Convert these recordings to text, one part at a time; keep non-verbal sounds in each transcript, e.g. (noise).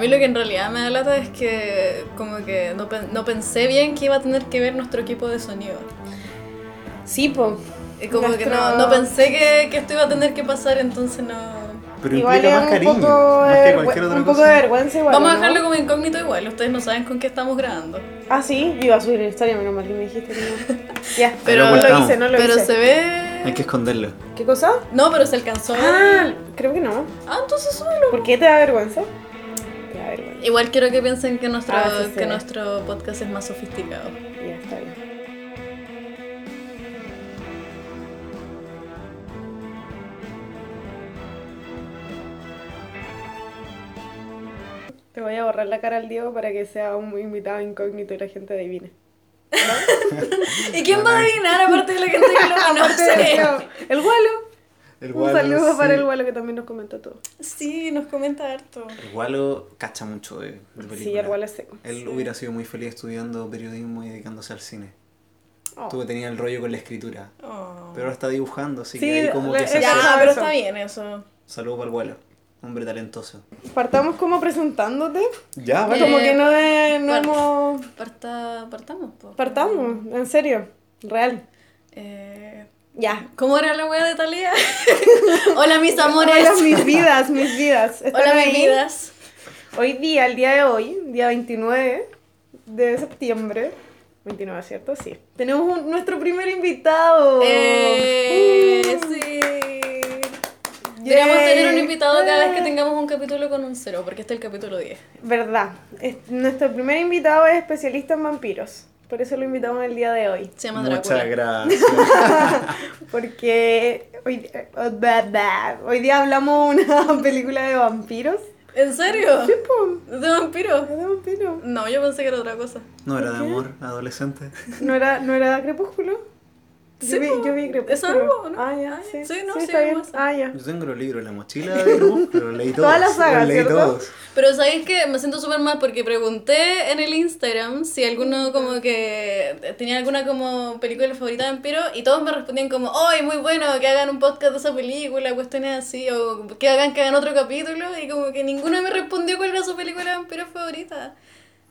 mí lo que en realidad me da lata es que como que no, pen- no pensé bien que iba a tener que ver nuestro equipo de sonido. Sí, po. Y como que no, Nuestro- no pensé que, que esto iba a tener que pasar, entonces no... Pero Igual es más un cariño, poco, más que cualquier otra un poco cosa. de vergüenza igual. Vamos a ¿no? dejarlo como incógnito igual, ustedes no saben con qué estamos grabando. Ah, sí, yo iba a subir la historia, menos mal que me dijiste que no. (laughs) ya, Pero- pero no lo hice, no lo Pero hice. se ve... Hay que esconderlo. ¿Qué cosa? No, pero se alcanzó. Ah, creo que no. Ah, entonces súbelo. ¿Por qué te da vergüenza? Igual quiero que piensen que nuestro, Ah, sí, sí. que nuestro podcast es más sofisticado. Ya, está bien. Te voy a borrar la cara al Diego para que sea un invitado incógnito y la gente adivine. (laughs) ¿Y quién va a adivinar aparte de la gente que lo (laughs) conoce? El Gualo. El Un saludo para el Gualo que también nos comenta todo. Sí, nos comenta harto. El Gualo cacha mucho de, de película. Sí, el Gualo es seco. Él hubiera sido muy feliz estudiando periodismo y dedicándose al cine. Oh. Tú que tenías el rollo con la escritura. Oh. Pero ahora está dibujando, así Sí, que ahí como le- que se ya, hace. Ya, pero eso. está bien eso. Saludo para el Gualo. Hombre talentoso. Partamos como presentándote. Ya, vale. Como que no, de, no Par- hemos... Parta, partamos, po. Partamos, en serio. Real. Eh, Ya. ¿Cómo era la wea de Talía? (laughs) Hola, mis amores. Hola, mis vidas, mis vidas. ¿Están Hola, mis ahí? vidas. Hoy día, el día de hoy, día 29 de septiembre. 29, ¿cierto? Sí. Tenemos un- nuestro primer invitado. Eh, Uh. sí. Deberíamos tener un invitado cada vez que tengamos un capítulo con un cero, porque este es el capítulo 10. Verdad. Es- nuestro primer invitado es especialista en vampiros. Por eso lo invitamos el día de hoy. Se llama Drácula. Muchas (laughs) gracias. Porque hoy, eh, hoy día hablamos de una (laughs) película de vampiros. ¿En serio? Sí, ¿De vampiro? es de vampiros. No, yo pensé que era otra cosa. No era de amor, adolescente. ¿No era, ¿No era Crepúsculo? Sí, yo, vi, yo vi Crepúsculo. ¿Es algo, no? Ah, ya, Ah, sí. sí, no, sí, está bien. vamos Ah, ya. Yo tengo los libros en la mochila de Crepúsculo, leí todos. (laughs) Toda la saga, los leí ¿cierto? todos. Pero sabéis que me siento súper mal porque pregunté en el Instagram si alguno como que tenía alguna como película favorita de vampiro y todos me respondían como, ¡ay, muy bueno! Que hagan un podcast de esa película, cuestiones así, o que hagan que hagan otro capítulo y como que ninguno me respondió cuál era su película de vampiro favorita.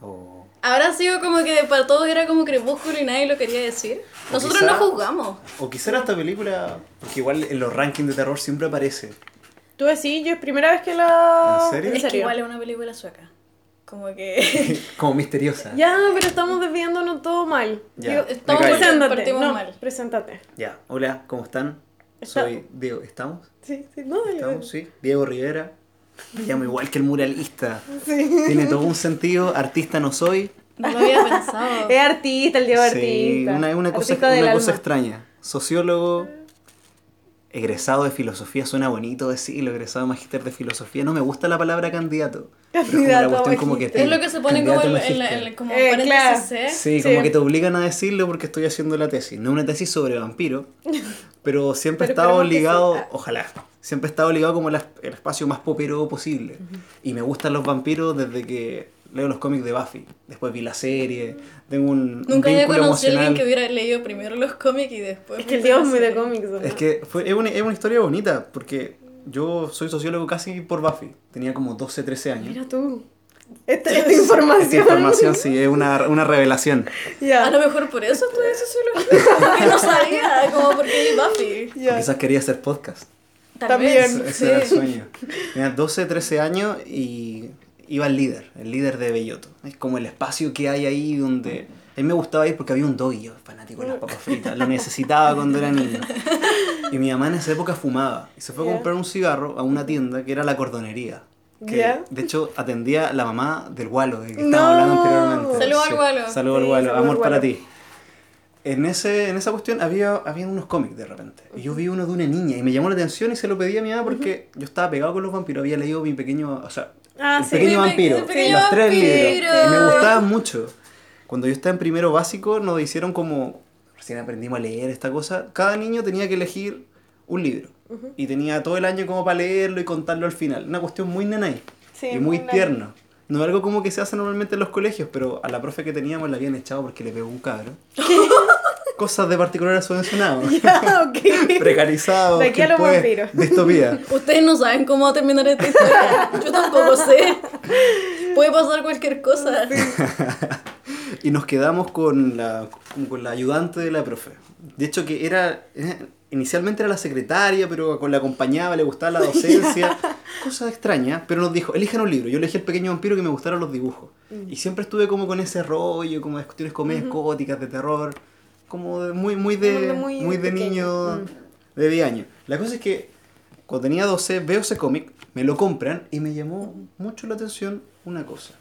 Oh. Habrá sido como que para todos era como crepúsculo y nadie lo quería decir. O Nosotros quizá- no juzgamos. O quizá era esta película, porque igual en los rankings de terror siempre aparece. Tú decís, yo es primera vez que la... ¿En serio? Es que igual es una película sueca. Como que... (laughs) Como misteriosa. Ya, pero estamos desviándonos todo mal. Ya, Digo, estamos preséntate. No, mal. preséntate. Ya, hola, ¿cómo están? Está- Soy Diego, ¿estamos? Sí, sí, no, dale, ¿Estamos? Sí. Diego Rivera. Me llamo igual que el muralista. Sí. Tiene todo un sentido, artista no soy. No lo había pensado. Es artista, el Diego Sí, artista. una, una cosa, Artista una cosa extraña. Sociólogo, egresado de filosofía, suena bonito decirlo, egresado de magíster de filosofía. No me gusta la palabra candidato. pero es como la Candidato a cuestión como que te- Es lo que se pone como la- como Eh, paréntesis claro. C. Sí, Sí. como que te obligan a decirlo porque estoy haciendo la tesis. No una tesis sobre vampiro, pero siempre he Pero estado esperemos que ligado, sí. Ah. ojalá, siempre he estado ligado como el, el espacio más popero posible. Y me gustan los vampiros desde que leo los cómics de Buffy. Después vi la serie, tengo un, un Nunca había vínculo conocido a alguien que hubiera leído primero los cómics y después. Es que el Diego es muy de cómics. ¿no? Es que fue, es, una, es una historia bonita, porque yo soy sociólogo casi por Buffy. Tenía como 12, 13 años. Mira tú. Esta, esta (laughs) información. Esta información sí, es una, una revelación. Ya. A lo mejor por eso estudié sociología. (laughs) Porque no sabía, como porque vi Buffy. ya. O quizás quería hacer podcast. Tal También. vez. Ese, sí. era el sueño. Tenía 12, 13 años y iba al líder, el líder de Belloto. Es como el espacio que hay ahí donde... A mí me gustaba ir porque había un doggy, yo fanático de las papas fritas. Lo necesitaba cuando era niño. Y mi mamá en esa época fumaba. Y se fue a comprar un cigarro a una tienda que era la cordonería. Que de hecho atendía la mamá del Gualo, de que No. estábamos hablando anteriormente. Saludo al Gualo. Saludo al Gualo, saludo amor al para ti. En, ese, en esa cuestión había, había unos cómics de repente. Y yo vi uno de una niña y me llamó la atención y se lo pedí a mi mamá porque yo estaba pegado con los vampiros. Había leído mi pequeño, o sea, Ah, el sí. pequeño Mi vampiro. pe- el pequeño los tres vampiro. libros. Y me gustaban mucho. Cuando yo estaba en primero básico nos hicieron como, recién aprendimos a leer esta cosa, cada niño tenía que elegir un libro. Y tenía todo el año como para leerlo y contarlo al final. Una cuestión muy nanay. Sí, y muy muy tierno. No es algo como que se hace normalmente en los colegios, pero a la profe que teníamos la habían echado porque le pegó un cabro. (laughs) Cosas de particular subvencionado. (laughs) Ya, ok. Precarizado. De aquí a los vampiros. Distopía. (laughs) Ustedes no saben cómo va a terminar esta historia. Yo tampoco sé. Puede pasar cualquier cosa. (laughs) y nos quedamos con la, con la ayudante de la profe. De hecho, que era. eh, Inicialmente era la secretaria, pero con la acompañaba, le gustaba la docencia. Cosa extraña, pero nos dijo: elijan un libro. Yo elegí El pequeño vampiro que me gustaron los dibujos. Y siempre estuve como con ese rollo, como de cuestiones comedias góticas, de terror. Como de- muy, muy de, muy, muy de pequeño. niño Mm. de 10 años. La cosa es que cuando tenía 12 veo ese cómic, me lo compran y me llamó mucho la atención una cosa.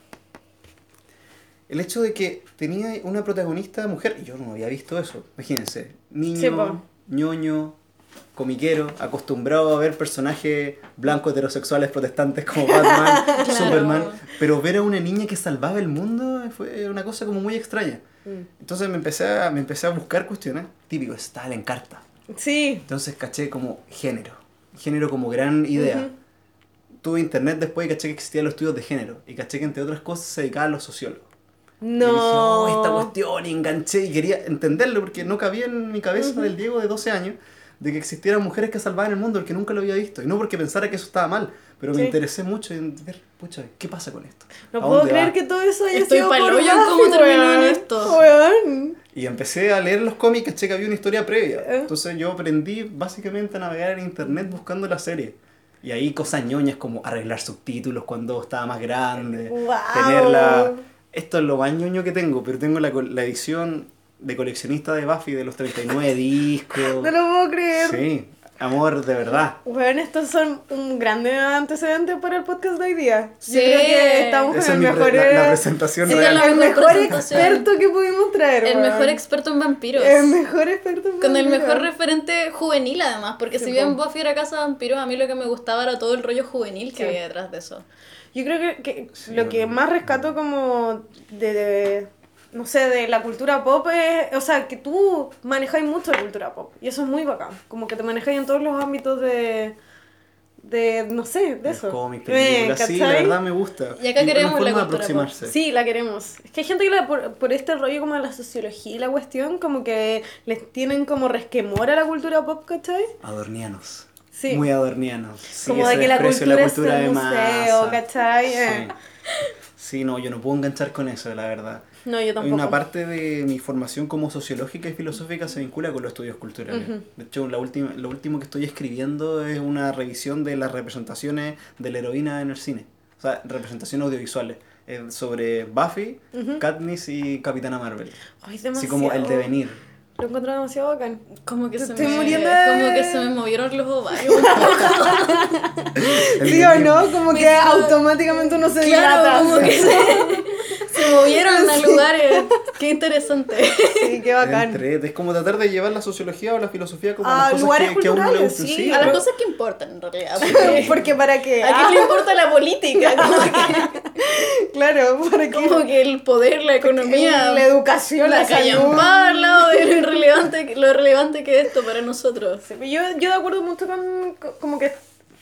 El hecho de que tenía una protagonista mujer, y yo no había visto eso, imagínense, niño, Sí, ñoño, comiquero, acostumbrado a ver personajes blancos heterosexuales protestantes como Batman, (laughs) Claro. Superman, pero ver a una niña que salvaba el mundo fue una cosa como muy extraña. Mm. Entonces me empecé a, me empecé a buscar cuestiones, típico, está en carta. Sí. Entonces caché como género, género como gran idea. Ujú. Tuve internet después y caché que existían los estudios de género. Y caché que entre otras cosas se dedicaban a los sociólogos. Y dije, No. oh, esta cuestión, y enganché y quería entenderlo porque no cabía en mi cabeza del Diego de 12 años de que existieran mujeres que salvaban el mundo porque nunca lo había visto. Y no porque pensara que eso estaba mal, pero me interesé mucho en ver, pucha, ¿qué pasa con esto? No ¿A puedo creer va? que todo eso haya Estoy sido por Buffy, cómo terminó en esto. Weón. Y empecé a leer los cómics, caché que había una historia previa. Eh. Entonces yo aprendí básicamente a navegar en internet buscando la serie. Y ahí cosas ñoñas como arreglar subtítulos cuando estaba más grande. Guau. Tener la... Esto es lo más ñoño que tengo, pero tengo la, la edición de coleccionista de Buffy de los 39 discos. (laughs) No lo puedo creer. Sí, amor de verdad. Bueno, estos son un grande antecedente para el podcast de hoy día. Sí. Yo creo que estamos Esa con el mejor, pre- la, la eh, presentación Sí, real. la el mejor experto que pudimos traer. El mejor experto en vampiros. El mejor experto en Con el vampiros. mejor referente juvenil además, porque Sí, si bien. Buffy era casa de vampiros, a mí lo que me gustaba era todo el rollo juvenil que Sí. había detrás de eso. Yo creo que, que Sí, lo que más rescato como de, de- no sé, de la cultura pop es, o sea, que tú manejáis mucho la cultura pop y eso es muy bacán, como que te manejáis en todos los ámbitos de, de no sé, de eso. Cómic, Eh, películas, sí, la verdad me gusta. Y acá queremos forma la de cultura pop. aproximarse. Sí, la queremos. Es que hay gente que la- por, por este rollo como de la sociología y la cuestión, como que les tienen como resquemor a la cultura pop, ¿cachai? Adornianos. Sí. Muy adornianos. Sí, como de que la cultura, la cultura es de el museo, masa. ¿cachai? Sí. Eh. Sí, no, yo no puedo enganchar con eso, la verdad. No, yo tampoco. una parte de mi formación como sociológica y filosófica se vincula con los estudios culturales. De hecho, la última, lo último que estoy escribiendo es una revisión de las representaciones de la heroína en el cine. O sea, representaciones audiovisuales. eh, sobre Buffy, Katniss y Capitana Marvel. Ay, Así demasiado. como el devenir. Lo encuentro demasiado bacán. Como que se estoy me, muriendo de- como que se me movieron los ovarios (laughs) ¿Sí (laughs) o no? Como que automáticamente uno se dilata. como así. que (laughs) se, se movieron a lugares. Qué interesante. Sí, qué bacán. Entre- es como tratar de llevar la sociología o la filosofía como A las cosas lugares que, que a uno le culturales, gustan. sí, A las cosas que importan en realidad. Porque Porque para qué. ¿A Ah, quién le importa la política? (laughs) Como que, claro, para qué. como que el poder, la economía, la educación, la, la salud. al lado de lo irrelevante, que- lo relevante que es esto para nosotros. Sí, Yo, yo de acuerdo mucho con, con- como que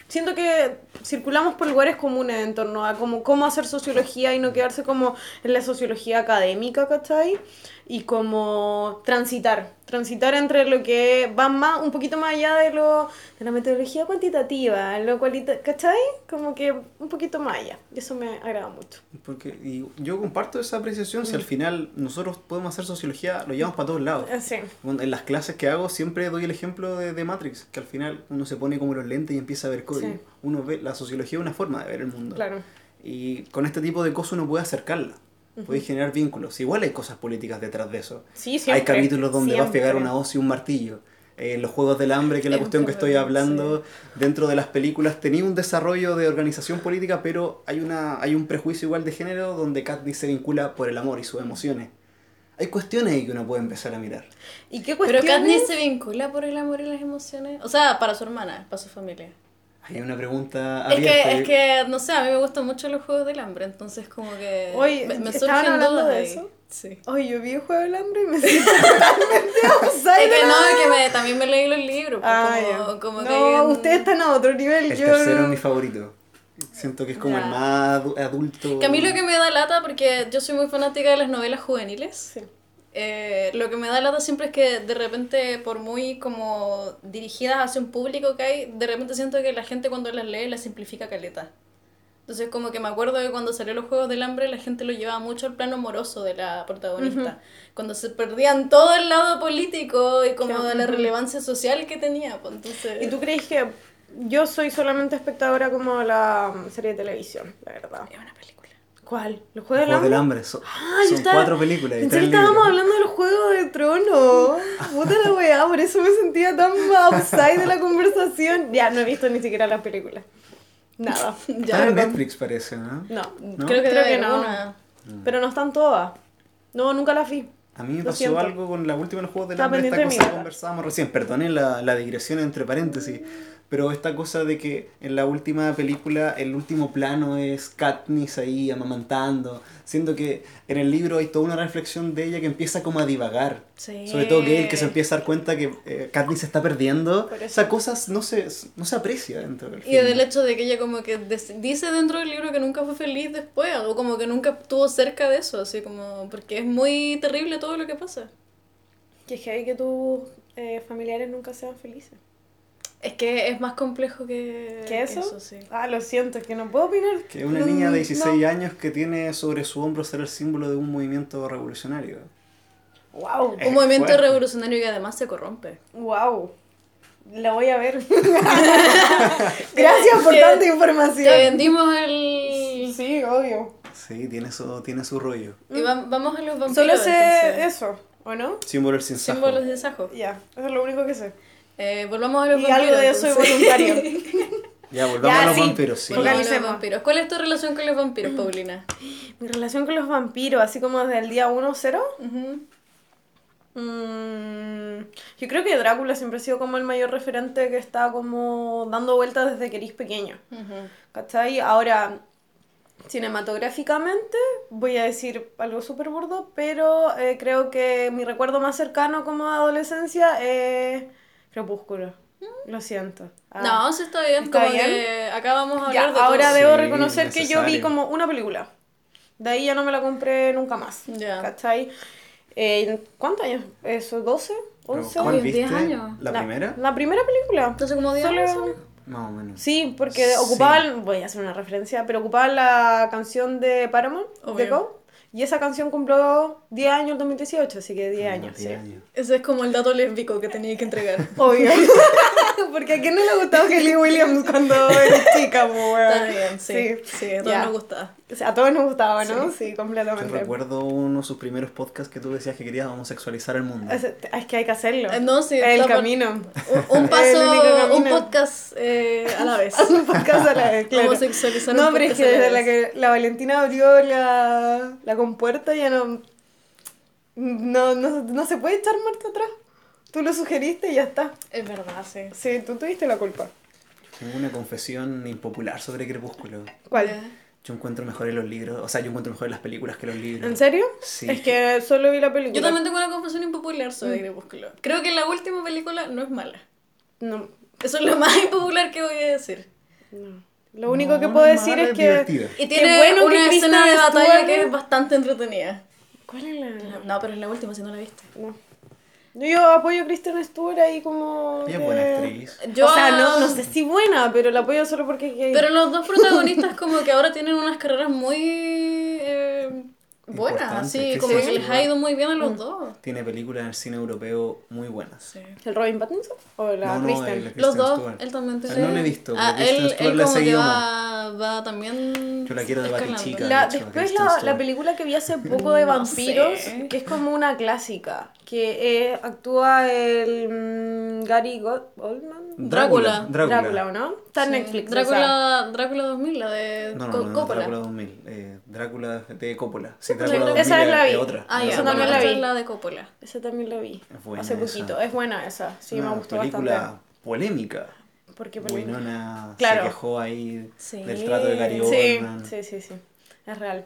siento que circulamos por lugares comunes en torno a como, cómo hacer sociología y no quedarse como en la sociología académica, ¿cachai? Y como transitar, transitar entre lo que va más, un poquito más allá de lo de la metodología cuantitativa, lo cualita, ¿cachai? Como que un poquito más allá. Y eso me agrada mucho. Porque y yo comparto esa apreciación, si al final nosotros podemos hacer sociología, lo llevamos para todos lados. Sí. Bueno, En las clases que hago siempre doy el ejemplo de, de Matrix, que al final uno se pone como los lentes y empieza a ver código. Sí. Uno ve, la sociología es una forma de ver el mundo. Claro. Y con este tipo de cosas uno puede acercarla, puede generar vínculos. Igual hay cosas políticas detrás de eso. Sí, hay siempre, capítulos donde va a siempre. pegar una hoz y un martillo. En los Juegos del Hambre, que es la Es cuestión que estoy hablando, dentro de las películas tenía un desarrollo de organización política, pero hay, una, hay un prejuicio igual de género donde Katniss se vincula por el amor y sus emociones. Hay cuestiones ahí que uno puede empezar a mirar. ¿Y qué Pero cuestiones? Katniss se vincula por el amor y las emociones. O sea, para su hermana, para su familia. Hay una pregunta Es abierta. que, es que, no sé, a mí me gustan mucho los juegos del hambre, entonces como que Oye, me, me ¿estaban surgen hablando dudas de ahí. eso? Sí. Oye, yo vi el juego del hambre y me siento (laughs) totalmente outside. Es que no, es que me, también me leí los libros. pues, Ah, como, como que no, un- ustedes están a otro nivel. El yo tercero es mi favorito. Siento que es como Ya. el más adu- adulto. Que a mí lo que me da lata, porque yo soy muy fanática de las novelas juveniles, Sí. Eh, lo que me da lata siempre es que de repente, por muy como dirigidas hacia un público que hay, de repente siento que la gente cuando las lee las simplifica caleta. Entonces como que me acuerdo que cuando salió los Juegos del Hambre la gente lo llevaba mucho al plano amoroso de la protagonista. Cuando se perdían todo el lado político y como de la relevancia social que tenía. Pues, entonces... ¿Y tú crees que yo soy solamente espectadora como la serie de televisión, la verdad? Es una película. ¿Cuál? ¿Los Juegos del Juegos del Hambre? Hambre. Son, Ah, son estaba- cuatro películas y Pensé tres que estábamos hablando de los Juegos de Tronos. (laughs) Puta la weá, por eso me sentía tan outside de la conversación. Ya, no he visto ni siquiera las películas. Nada. (laughs) Está en Netflix parece, ¿no? No, ¿No? Creo que, Creo no. una. pero no están todas. No, nunca las vi. A mí me Lo pasó siento. algo con la última de los Juegos del Hambre, esta cosa que conversábamos recién, perdonen la, la digresión entre paréntesis, pero esta cosa de que en la última película el último plano es Katniss ahí amamantando, siendo que en el libro hay toda una reflexión de ella que empieza como a divagar. Sí. Sobre todo Gale que se empieza a dar cuenta que eh, Katniss se está perdiendo. Por eso. Esa cosa no se, no se aprecia dentro del Y film. del hecho de que ella como que dice dentro del libro que nunca fue feliz después, o como que nunca estuvo cerca de eso, así como, porque es muy terrible todo lo que pasa. Que es que hay que tus eh, familiares nunca sean felices. Es que es más complejo que, ¿Qué eso? sí. Ah, lo siento, es que no puedo opinar. Que una No, niña de no. 16 años que tiene sobre su hombro ser el símbolo de un movimiento revolucionario. Wow, Es Un movimiento fuerte. revolucionario que además se corrompe. wow. La voy a ver. (laughs) Gracias por Te- tanta Te información. vendimos el... Sí, obvio. Sí, tiene su, tiene su rollo. Y va- vamos a los vampiros. Solo sé entonces. eso, ¿o no? Símbolo del sinsajo. Símbolos de Sajo. Ya, eso es lo único que sé. Eh, volvamos a los Y vampiros. algo de eso es voluntario. (laughs) Ya, volvamos Ya, a los sí. vampiros, sí. Volvamos a los Focalicemos. vampiros. ¿Cuál es tu relación con los vampiros, Paulina? (gasps) Mi relación con los vampiros, así como desde el día 1-0. Ujú. Mm, yo creo que Drácula siempre ha sido como el mayor referente que está como dando vueltas desde que eres pequeño. Ujú. ¿Cachai? Ahora, cinematográficamente, voy a decir algo súper burdo, pero eh, creo que mi recuerdo más cercano como de adolescencia es Crepúsculo. Lo siento. Ah. No, sí está bien. ¿Está como bien? que acá vamos a Ya, hablar de ahora todo. debo Sí, reconocer que yo vi necesario. como una película. De ahí ya no me la compré nunca más. Ya. ¿Cachai? Eh, ¿Cuántos años? ¿Eso? ¿12? Pero, ¿11? ¿Cuál viste? 10 años. ¿La, primera? La primera película. Entonces, como 10 Solo- años. Más o menos. Sí, porque Sí. ocupaban, voy a hacer una referencia, pero ocupaban la canción de Paramount, de Obvio. Go, y esa canción cumplió 10 años en 2018, así que 10 años, Diez sí. años. Ese es como el dato lésbico que tenía que entregar. (laughs) Obvio. (laughs) porque a quién no le ha gustado Kelly Williams cuando era chica, weón? Está bien, sí. Sí, a todos ya. nos gusta. O sea, a todos nos gustaba, ¿no? Sí, Yo completamente. recuerdo uno de sus primeros podcasts que tú decías que querías homosexualizar el mundo. Es, es que hay que hacerlo. Eh, No, sí. el camino. Un, un (laughs) El paso, un podcast eh, a la (laughs) vez. un podcast a la vez, (laughs) claro. Homosexualizar un No, pero es que desde la que la Valentina abrió la, la compuerta ya no, no, no, no se puede echar marcha atrás. Tú lo sugeriste y ya está. Es verdad, sí. Sí, tú tuviste la culpa. Tengo una confesión impopular sobre Crepúsculo. ¿Cuál? Yo encuentro mejores los libros, o sea, yo encuentro mejores las películas que los libros. ¿En serio? Sí. Es que solo vi la película. Yo también tengo una confesión impopular sobre Crepúsculo. Creo que la última película no es mala. No, Eso es lo más (laughs) impopular que voy a decir. no. Lo único No, que puedo decir es es que... divertida. Y tiene bueno una escena de batalla que es bastante entretenida. ¿Cuál es la...? No, pero es la última, si no la viste. No. Yo apoyo a Kristen Stewart ahí como... Buena actriz. Yo, o sea, no, no sé si buena, pero la apoyo solo porque. Pero los dos protagonistas como que ahora tienen unas carreras muy eh, buenas, que como sí, que sí, les ha ido muy bien a Mm. los dos. Tiene películas en el cine europeo muy buenas. Sí. ¿El Robin Pattinson? ¿O la No, no, Kristen? el- Los dos, Stewart. él también Ah, no lo he visto, Ah, él, él como que va, va también. Yo la quiero de. Batichica. La- de hecho, después la, la película que vi hace (laughs) poco de No vampiros, sé. que es como una clásica, que eh, actúa el mm, Gary God- Oldman. Drácula. Drácula. Drácula, ¿o no? Está en Sí. Netflix. Drácula, Drácula 2000, la de No, no, no, Coppola. Drácula 2000. Eh, Drácula de Coppola. Sí, Drácula esa 2000 es la vi. otra. Ah, Esa también la esa vi. es la de Coppola. Esa también la vi. Es buena hace esa. poquito. Es buena esa. Sí, Una me gustó película bastante. polémica. Porque? Winona Claro. se quejó ahí Sí. del trato de Gary Sí, Oldman. sí, sí, sí. Es real.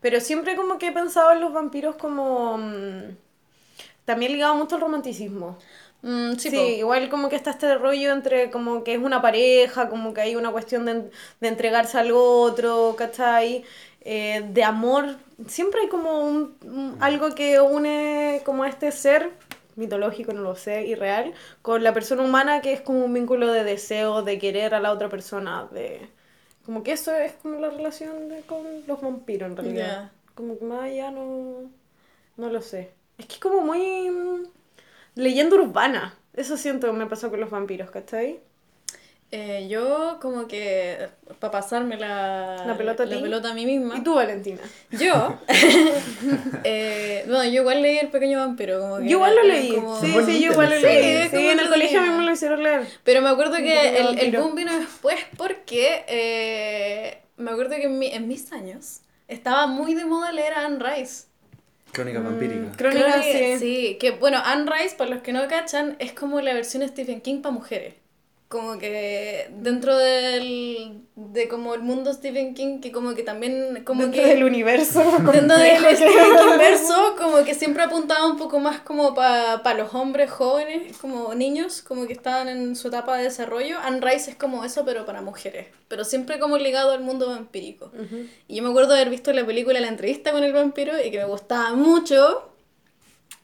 Pero siempre como que he pensado en los vampiros como... mm, también ligado mucho al romanticismo. Mm, Sí, sí, igual como que está este rollo entre como que es una pareja, como que hay una cuestión de, de entregarse al otro, ¿cachai? Eh, de amor. Siempre hay como un, un- algo que une como a este ser mitológico, no lo sé, irreal, con la persona humana que es como un vínculo de deseo, de querer a la otra persona, de Como que eso es como la relación de- con los vampiros en realidad. Como que más allá no, no lo sé. Es que es como muy mm, leyenda urbana. Eso siento que me pasó con los vampiros, ¿cachai? Eh, yo como que para pasarme la, La pelota a la ti. pelota a mí misma. ¿Y tú, Valentina? Yo, (laughs) (laughs) eh, no, yo igual leí El Pequeño Vampiro. Como que Yo igual lo leí. como- Sí, sí, yo igual lo leí. Sí, en el colegio a mí me lo hicieron leer. Pero me acuerdo que el, el boom vino después porque eh, me acuerdo que en, mi- en mis años estaba muy de moda leer a Anne Rice. Crónica vampírica. Crónica, sí. sí, que bueno, Anne Rice, para los que no cachan, es como la versión Stephen King para mujeres. Como que dentro del, de como el mundo Stephen King, que como que también, como Dentro que... del universo. (laughs) Dentro del Stephen King verso, como que siempre apuntaba un poco más como para los hombres jóvenes, como niños, como que estaban en su etapa de desarrollo. Anne Rice es como eso, pero para mujeres. Pero siempre como ligado al mundo vampírico. Y yo me acuerdo de haber visto la película La entrevista con el vampiro y que me gustaba mucho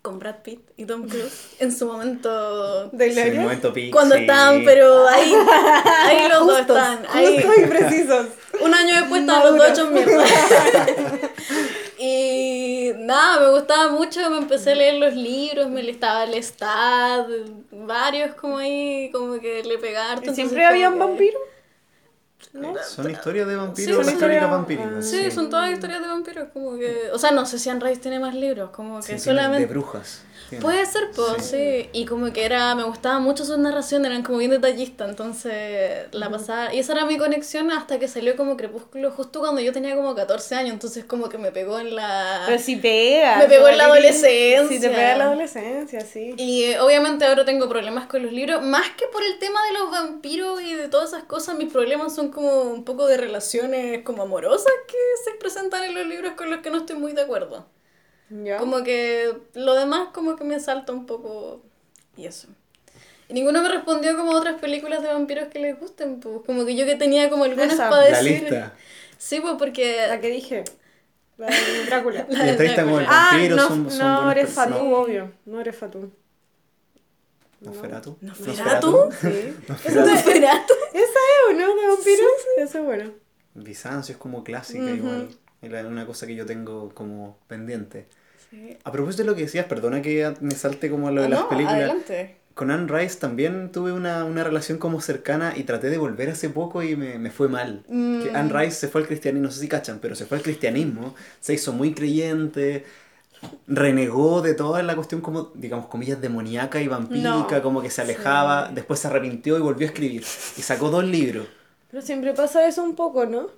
con Brad Pitt y Tom Cruise en su momento ¿De Sí, Gloria? momento peak, cuando sí. estaban pero ahí (laughs) ahí los dos Justos, están ahí justos y precisos. (laughs) un año después estaban los dos hechos mierda (laughs) y nada me gustaba mucho me empecé a leer los libros me estaba el Lestat varios como ahí como que le pegaba harto, ¿Y entonces siempre como habían que- Son historias de Sí, vampiros, son crónica historias- vampírica. ah, Sí, son todas historias de vampiros, como que... O sea, no sé si Anne Rice tiene más libros, como que Sí, solamente... De brujas. Puede ser, pues, sí. Y como que era, me gustaba mucho sus narraciones, eran como bien detallistas, entonces la pasaba. Y esa era mi conexión hasta que salió como Crepúsculo, justo cuando yo tenía como 14 años, entonces como que me pegó en la. Pero si pega. Me pegó en la adolescencia. Sí, te pega en la adolescencia, sí. Y eh, obviamente ahora tengo problemas con los libros, más que por el tema de los vampiros y de todas esas cosas, mis problemas son como un poco de relaciones como amorosas que se presentan en los libros con los que no estoy muy de acuerdo. ¿Ya? Como que lo demás como que me salta un poco y eso. Y ninguno me respondió como otras películas de vampiros que les gusten, pues como que yo que tenía como algunas Esa. para La decir. lista. Sí, pues porque La que dije. La de (laughs) Drácula. La de entrevista como el Drácula. ah, vampiro no, son, son no eres personas. Fatú, obvio. No eres Fatú. ¿Nosferatu? ¿Nosferatu? Sí. (laughs) Nosferatu. ¿Esa es o no? ¿De vampiros? Eso es bueno. Bizancio es como clásica igual. Es una cosa que yo tengo como pendiente. Sí. A propósito de lo que decías, perdona que me salte como lo de Ah, las no, películas. adelante. Con Anne Rice también tuve una, una relación como cercana y traté de volver hace poco y me, me fue mal. Mm. Que Anne Rice se fue al cristianismo, no sé si cachan, pero se fue al cristianismo, se hizo muy creyente, renegó de toda la cuestión como, digamos, comillas, demoníaca y vampírica, No. como que se alejaba, después se arrepintió y volvió a escribir. Y sacó dos libros. Pero siempre pasa eso un poco, ¿no?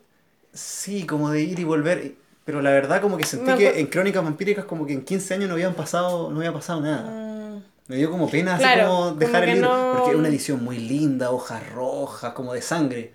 Sí, como de ir y volver. Pero la verdad como que sentí que en Crónicas Vampíricas como que en 15 años no habían pasado, no había pasado nada. Mm, Me dio como pena así Claro, como como dejar el libro, no- porque es una edición muy linda, hojas rojas, como de sangre.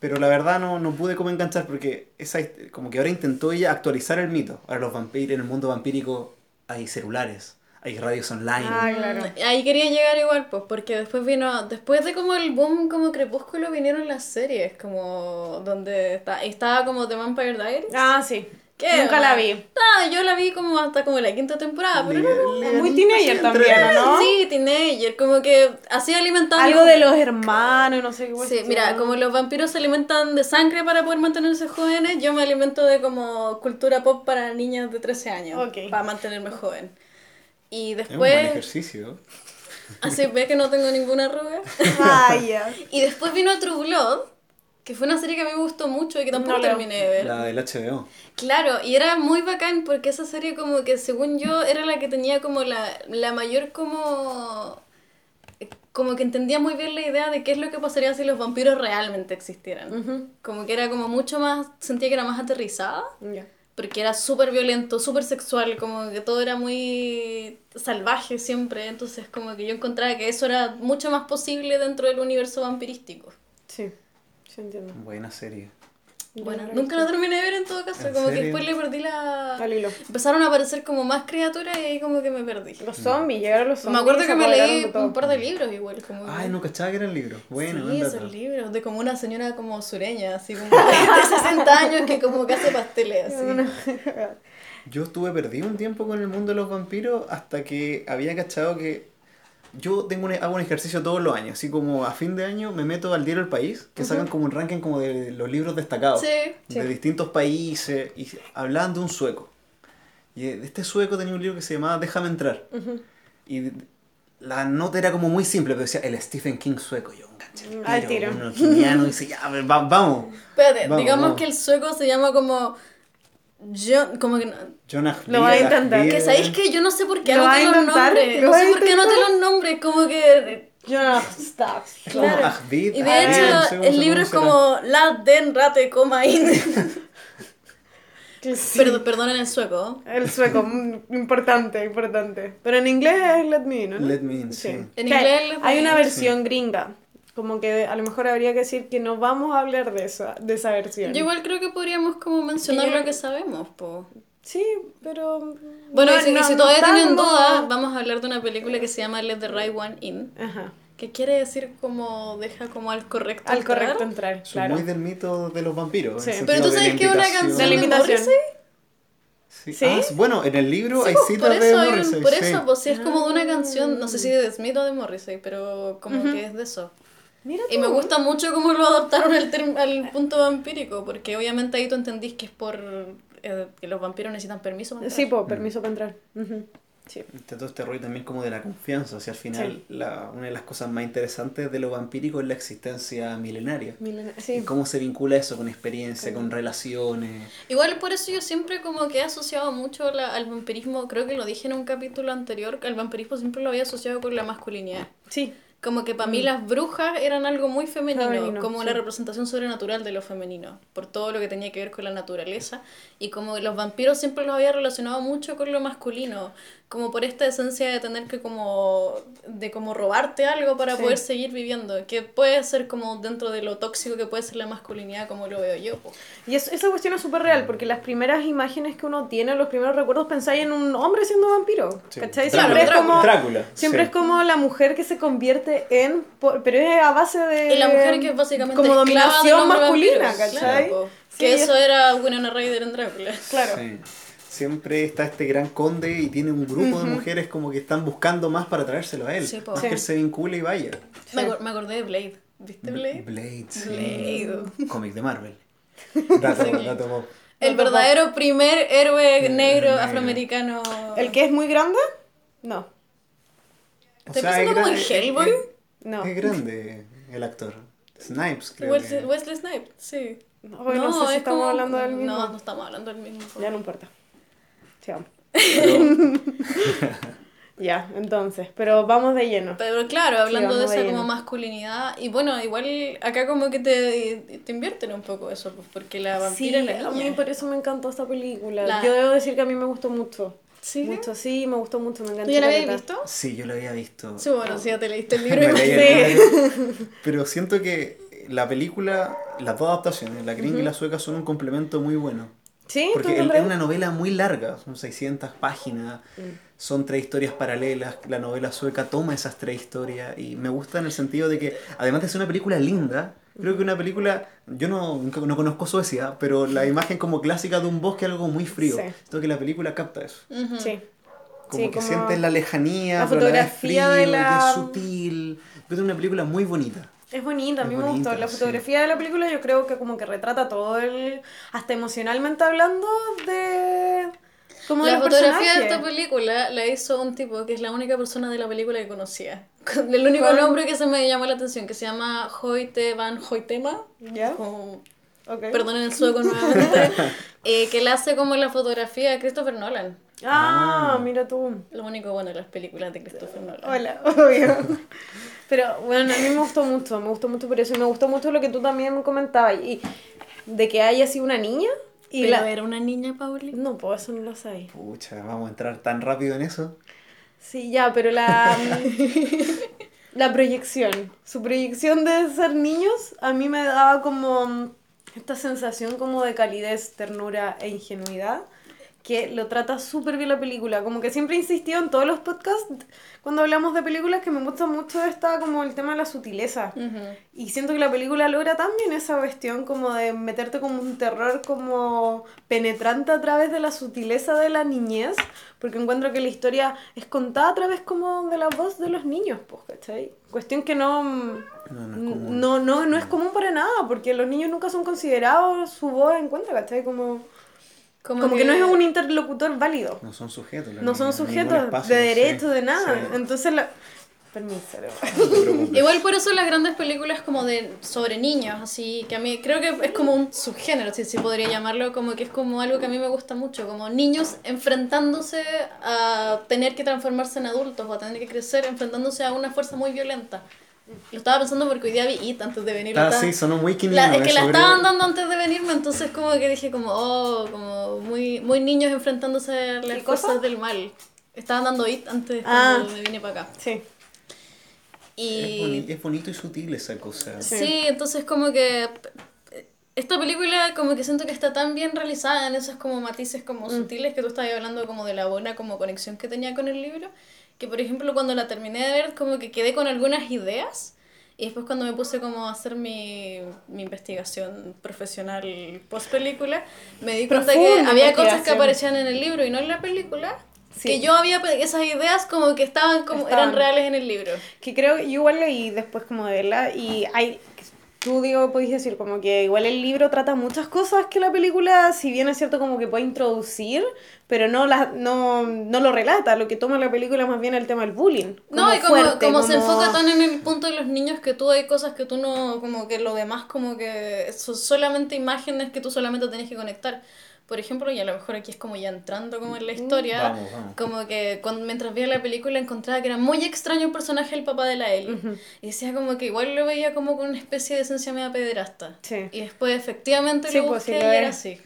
Pero la verdad no, no pude como enganchar porque esa, como que ahora intentó ella actualizar el mito. Ahora los vampiros, en el mundo vampírico hay celulares, hay radios online. Ah, claro. Ahí quería llegar igual, pues, porque después vino, después de como el boom como Crepúsculo vinieron las series, como donde está, estaba como The Vampire Diaries. Ah, sí. ¿Qué? Nunca la vi. Ah, yo la vi como hasta como la quinta temporada, pero no, no. Le- le- Muy teenager también, ¿no? Sí, teenager, como que así alimentando. Algo de los hermanos, no sé qué Sí, mira, como los vampiros se alimentan de sangre para poder mantenerse jóvenes, yo me alimento de como cultura pop para niñas de 13 años, Ok. para mantenerme joven. Y Es un buen después, ejercicio. (laughs) así ve que no tengo ninguna arruga. Vaya. (laughs) Y después vino True Blood, que fue una serie que a mí me gustó mucho y que tampoco No terminé de ver. La del HBO. Claro, y era muy bacán porque esa serie como que según yo era la que tenía como la, la mayor como... Como que entendía muy bien la idea de qué es lo que pasaría si los vampiros realmente existieran. Como que era como mucho más, sentía que era más aterrizada. Ya. Porque era súper violento, súper sexual, como que todo era muy salvaje siempre. Entonces como que yo encontraba que eso era mucho más posible dentro del universo vampirístico. Sí, sí entiendo. Buena serie. Bueno, nunca lo terminé de ver en todo caso, ¿En como que después le perdí la... Empezaron a aparecer como más criaturas y ahí como que me perdí. Los zombies, llegaron los zombies. Me acuerdo que me leí un par de libros igual, como... que- Ay, no cachaba que eran libros. Bueno, sí, esos libros, de como una señora como sureña, así como de 60 (laughs) años que como que hace pasteles así. Yo estuve perdido un tiempo con el mundo de los vampiros hasta que había cachado que yo tengo un, hago un ejercicio todos los años, así como a fin de año me meto al diario El País, que sacan como un ranking como de los libros destacados Sí, de distintos países y hablaban de un sueco. Y este sueco tenía un libro que se llamaba Déjame entrar. Y la nota era como muy simple, pero decía el Stephen King sueco. Yo el Al tiro. Dice, ya, vamos. Espérate, Vamos, digamos vamos. que el sueco se llama como. Yo, como que no- Jonah Lo voy a intentar. Que sabéis que yo no sé por qué ¿Lo vas a anoté los intentar? nombres. ¿Lo No sé por qué anoté intentar? los nombres. Como que. No, stop. Como Claro. Y de hecho, no el libro es como La den rate coma in. Sí. Perdón, perdonen el sueco. El sueco, mm, importante, importante. Pero en inglés es Let Me In, ¿no? Let Me In, sí. En Que inglés hay- una versión gringa. Como que a lo mejor habría que decir que no vamos a hablar de esa, de esa versión. Yo igual creo que podríamos como mencionar yo- lo que sabemos, po. Sí, pero... Bueno, no- y si, y no- si no todavía está tienen como- dudas, vamos a hablar de una película que se llama Let the Right One In. Ajá. Que quiere decir como deja como al correcto Al entrar. correcto entrar, claro. muy del mito de los vampiros. Sí. en el Pero tú de sabes que es una canción De. Morrissey. Sí. ¿Sí? Ah, bueno, en el libro Sí, hay citas por de eso, hay un- Morrissey. por sí. eso, pues sí es como de una Ah. canción, no sé si de Smith o de Morrissey, pero como que es de eso. Mira Y me gusta mucho cómo lo adaptaron al, term- al punto vampírico, porque obviamente ahí tú entendís que es por eh, que los vampiros necesitan permiso. para Sí, entrar. pues, permiso para entrar. Ujú. Sí. Está todo este rollo también como de la confianza. O sea, al final, la, una de las cosas más interesantes de lo vampírico es la existencia milenaria. Milena- Y Sí. cómo se vincula eso con experiencia, con relaciones. Igual por eso yo siempre como que he asociado mucho la- al vampirismo, creo que lo dije en un capítulo anterior, que al vampirismo siempre lo había asociado con la masculinidad. Sí. Como que para mí las brujas eran algo muy femenino, Mm. Femenino, como sí. una representación sobrenatural de lo femenino, por todo lo que tenía que ver con la naturaleza. Y como los vampiros siempre los había relacionado mucho con lo masculino, como por esta esencia de tener que como, de como robarte algo para Sí. poder seguir viviendo, que puede ser como dentro de lo tóxico que puede ser la masculinidad, como lo veo yo. po. Y es- esa cuestión es súper real, porque las primeras imágenes que uno tiene, los primeros recuerdos, pensáis en un hombre siendo vampiro. Sí. ¿Cachai? Drácula. Siempre es como... Drácula. Siempre sí. es como la mujer que se convierte en... por- pero es a base de... Y la mujer que es básicamente Como dominación masculina, vampiro, ¿cachai? claro, que es- eso era Winona Ryder en Drácula. Claro. Siempre está este gran conde y tiene un grupo de mujeres como que están buscando más para traérselo a él. Sí, más Sí. que él se vincule y vaya. Me, acor- me acordé de Blade. ¿Viste Blade? Blade. sí. Blade. Cómic de Marvel. (laughs) Dato, Sí. dato pop. El verdadero primer héroe negro negro. afroamericano. ¿El que es muy grande? No. O ¿Estoy sea, pensando es como en Hellboy? No. Es grande el actor. Snipes, creo Wesley, que. Wesley Snipes, sí. No, no sé si es estamos hablando del mismo. No, no estamos hablando del mismo. Ya no importa. (laughs) Ya, entonces, pero vamos de lleno. Pero claro, hablando de vamos de esa como masculinidad, y bueno, igual acá como que te, te invierten un poco eso, pues, porque la vampira Sí, es la a mí niña. por eso me encantó esta película. La- Yo debo decir que a mí me gustó mucho. ¿Sí? Mucho, sí, me gustó mucho, me encantó. ¿Tú ya la habías visto? sí, yo lo había visto. Sí, bueno, sí, ya te leíste el (laughs) Me libro. Sí. (laughs) Pero siento que la película, las dos adaptaciones, la gringa y la sueca, son un complemento muy bueno. Sí, ¿tú Porque el- es una novela muy larga, son 600 páginas, son tres historias paralelas, la novela sueca toma esas tres historias y me gusta en el sentido de que, además de ser una película linda, creo que una película, yo no, nunca- no conozco Suecia, pero la imagen como clásica de un bosque es algo muy frío, Sí. siento que la película capta eso. Sí. Como Sí, que como sientes la lejanía, la pero a la vez fotografía frío, de que la- es sutil. Creo que es una película muy bonita. Es bonita, a mí Es me gustó. La sí. fotografía de la película yo creo que como que retrata todo el... Hasta emocionalmente hablando de... Como de La los fotografía de personajes. esta película la hizo un tipo que es la única persona de la película que conocía. (laughs) Con el único ¿Cuál? nombre que se me llamó la atención, que se llama Hoyte van Hoytema. ¿Ya? Como, Ok. perdonen el sueco (laughs) nuevamente. eh, que le hace como la fotografía a Christopher Nolan. Ah, Ah. mira tú. Lo único bueno de las películas de Christopher Nolan. Hola, (laughs) obvio. Pero bueno, a mí me gustó mucho, me gustó mucho por eso. Y me gustó mucho lo que tú también comentabas. Y de que haya sido una niña. Y Pero la... era una niña, Pauli. No, pues eso no lo sabía. Pucha, vamos a entrar tan rápido en eso. Sí, ya, pero la. (laughs) la proyección. Su proyección de ser niños a mí me daba como esta sensación como de calidez, ternura e ingenuidad que lo trata súper bien la película. Como que siempre he insistido en todos los podcasts cuando hablamos de películas que me gusta mucho esta como el tema de la sutileza. Y siento que la película logra también esa cuestión como de meterte como un terror como penetrante a través de la sutileza de la niñez, porque encuentro que la historia es contada a través como de la voz de los niños, pues, ¿cachai? Cuestión que no, No, no no es común para nada, porque los niños nunca son considerados su voz en cuenta, ¿cachai? Como, como, que... no es un interlocutor válido. No son sujetos. No son sujetos espacio, de sí. derecho, de nada. Sí. Entonces, la... permiso. No. Igual por eso las grandes películas como de sobre niños, así que a mí creo que es como un subgénero, si se podría llamarlo, como que es como algo que a mí me gusta mucho, como niños enfrentándose a tener que transformarse en adultos o a tener que crecer enfrentándose a una fuerza muy violenta. Lo estaba pensando porque hoy día vi It antes de venir. Ah, estaba- sí, sonó muy La- es que la sobre- estaban dando antes de venirme, entonces como que dije como, oh, como muy, muy niños enfrentándose a las ¿Qué cosa? fuerzas del mal. Estaban dando It antes de Ah. cuando me vine para acá. Sí. Es, Y... boni- es bonito y sutil esa cosa. Sí. entonces como que esta película como que siento que está tan bien realizada en esos como matices como sutiles que tú estabas hablando como de la buena como conexión que tenía con el libro, que por ejemplo cuando la terminé de ver como que quedé con algunas ideas y después cuando me puse como a hacer mi, mi investigación profesional post película, me di cuenta que había cosas que aparecían en el libro y no en la película. Sí. Que yo había esas ideas como que estaban como Estaban. eran reales en el libro. Que creo, yo igual leí después como de verla y hay, tú digo, podéis decir como que igual el libro trata muchas cosas que la película, si bien es cierto como que puede introducir, pero no, la, no, no lo relata, lo que toma la película más bien el tema del bullying. No, y como, fuerte, como se como- enfoca tan en el punto de los niños que tú hay cosas que tú no, como que lo demás como que son solamente imágenes que tú solamente tenés que conectar. Por ejemplo, y a lo mejor aquí es como ya entrando como en la historia, Vamos, vamos. como que cuando, mientras veía la película encontraba que era muy extraño el personaje del papá de la Ellie. Y decía como que igual lo veía como con una especie de esencia media pederasta. Sí. Y después efectivamente Sí, lo pues, sí busqué lo y era así.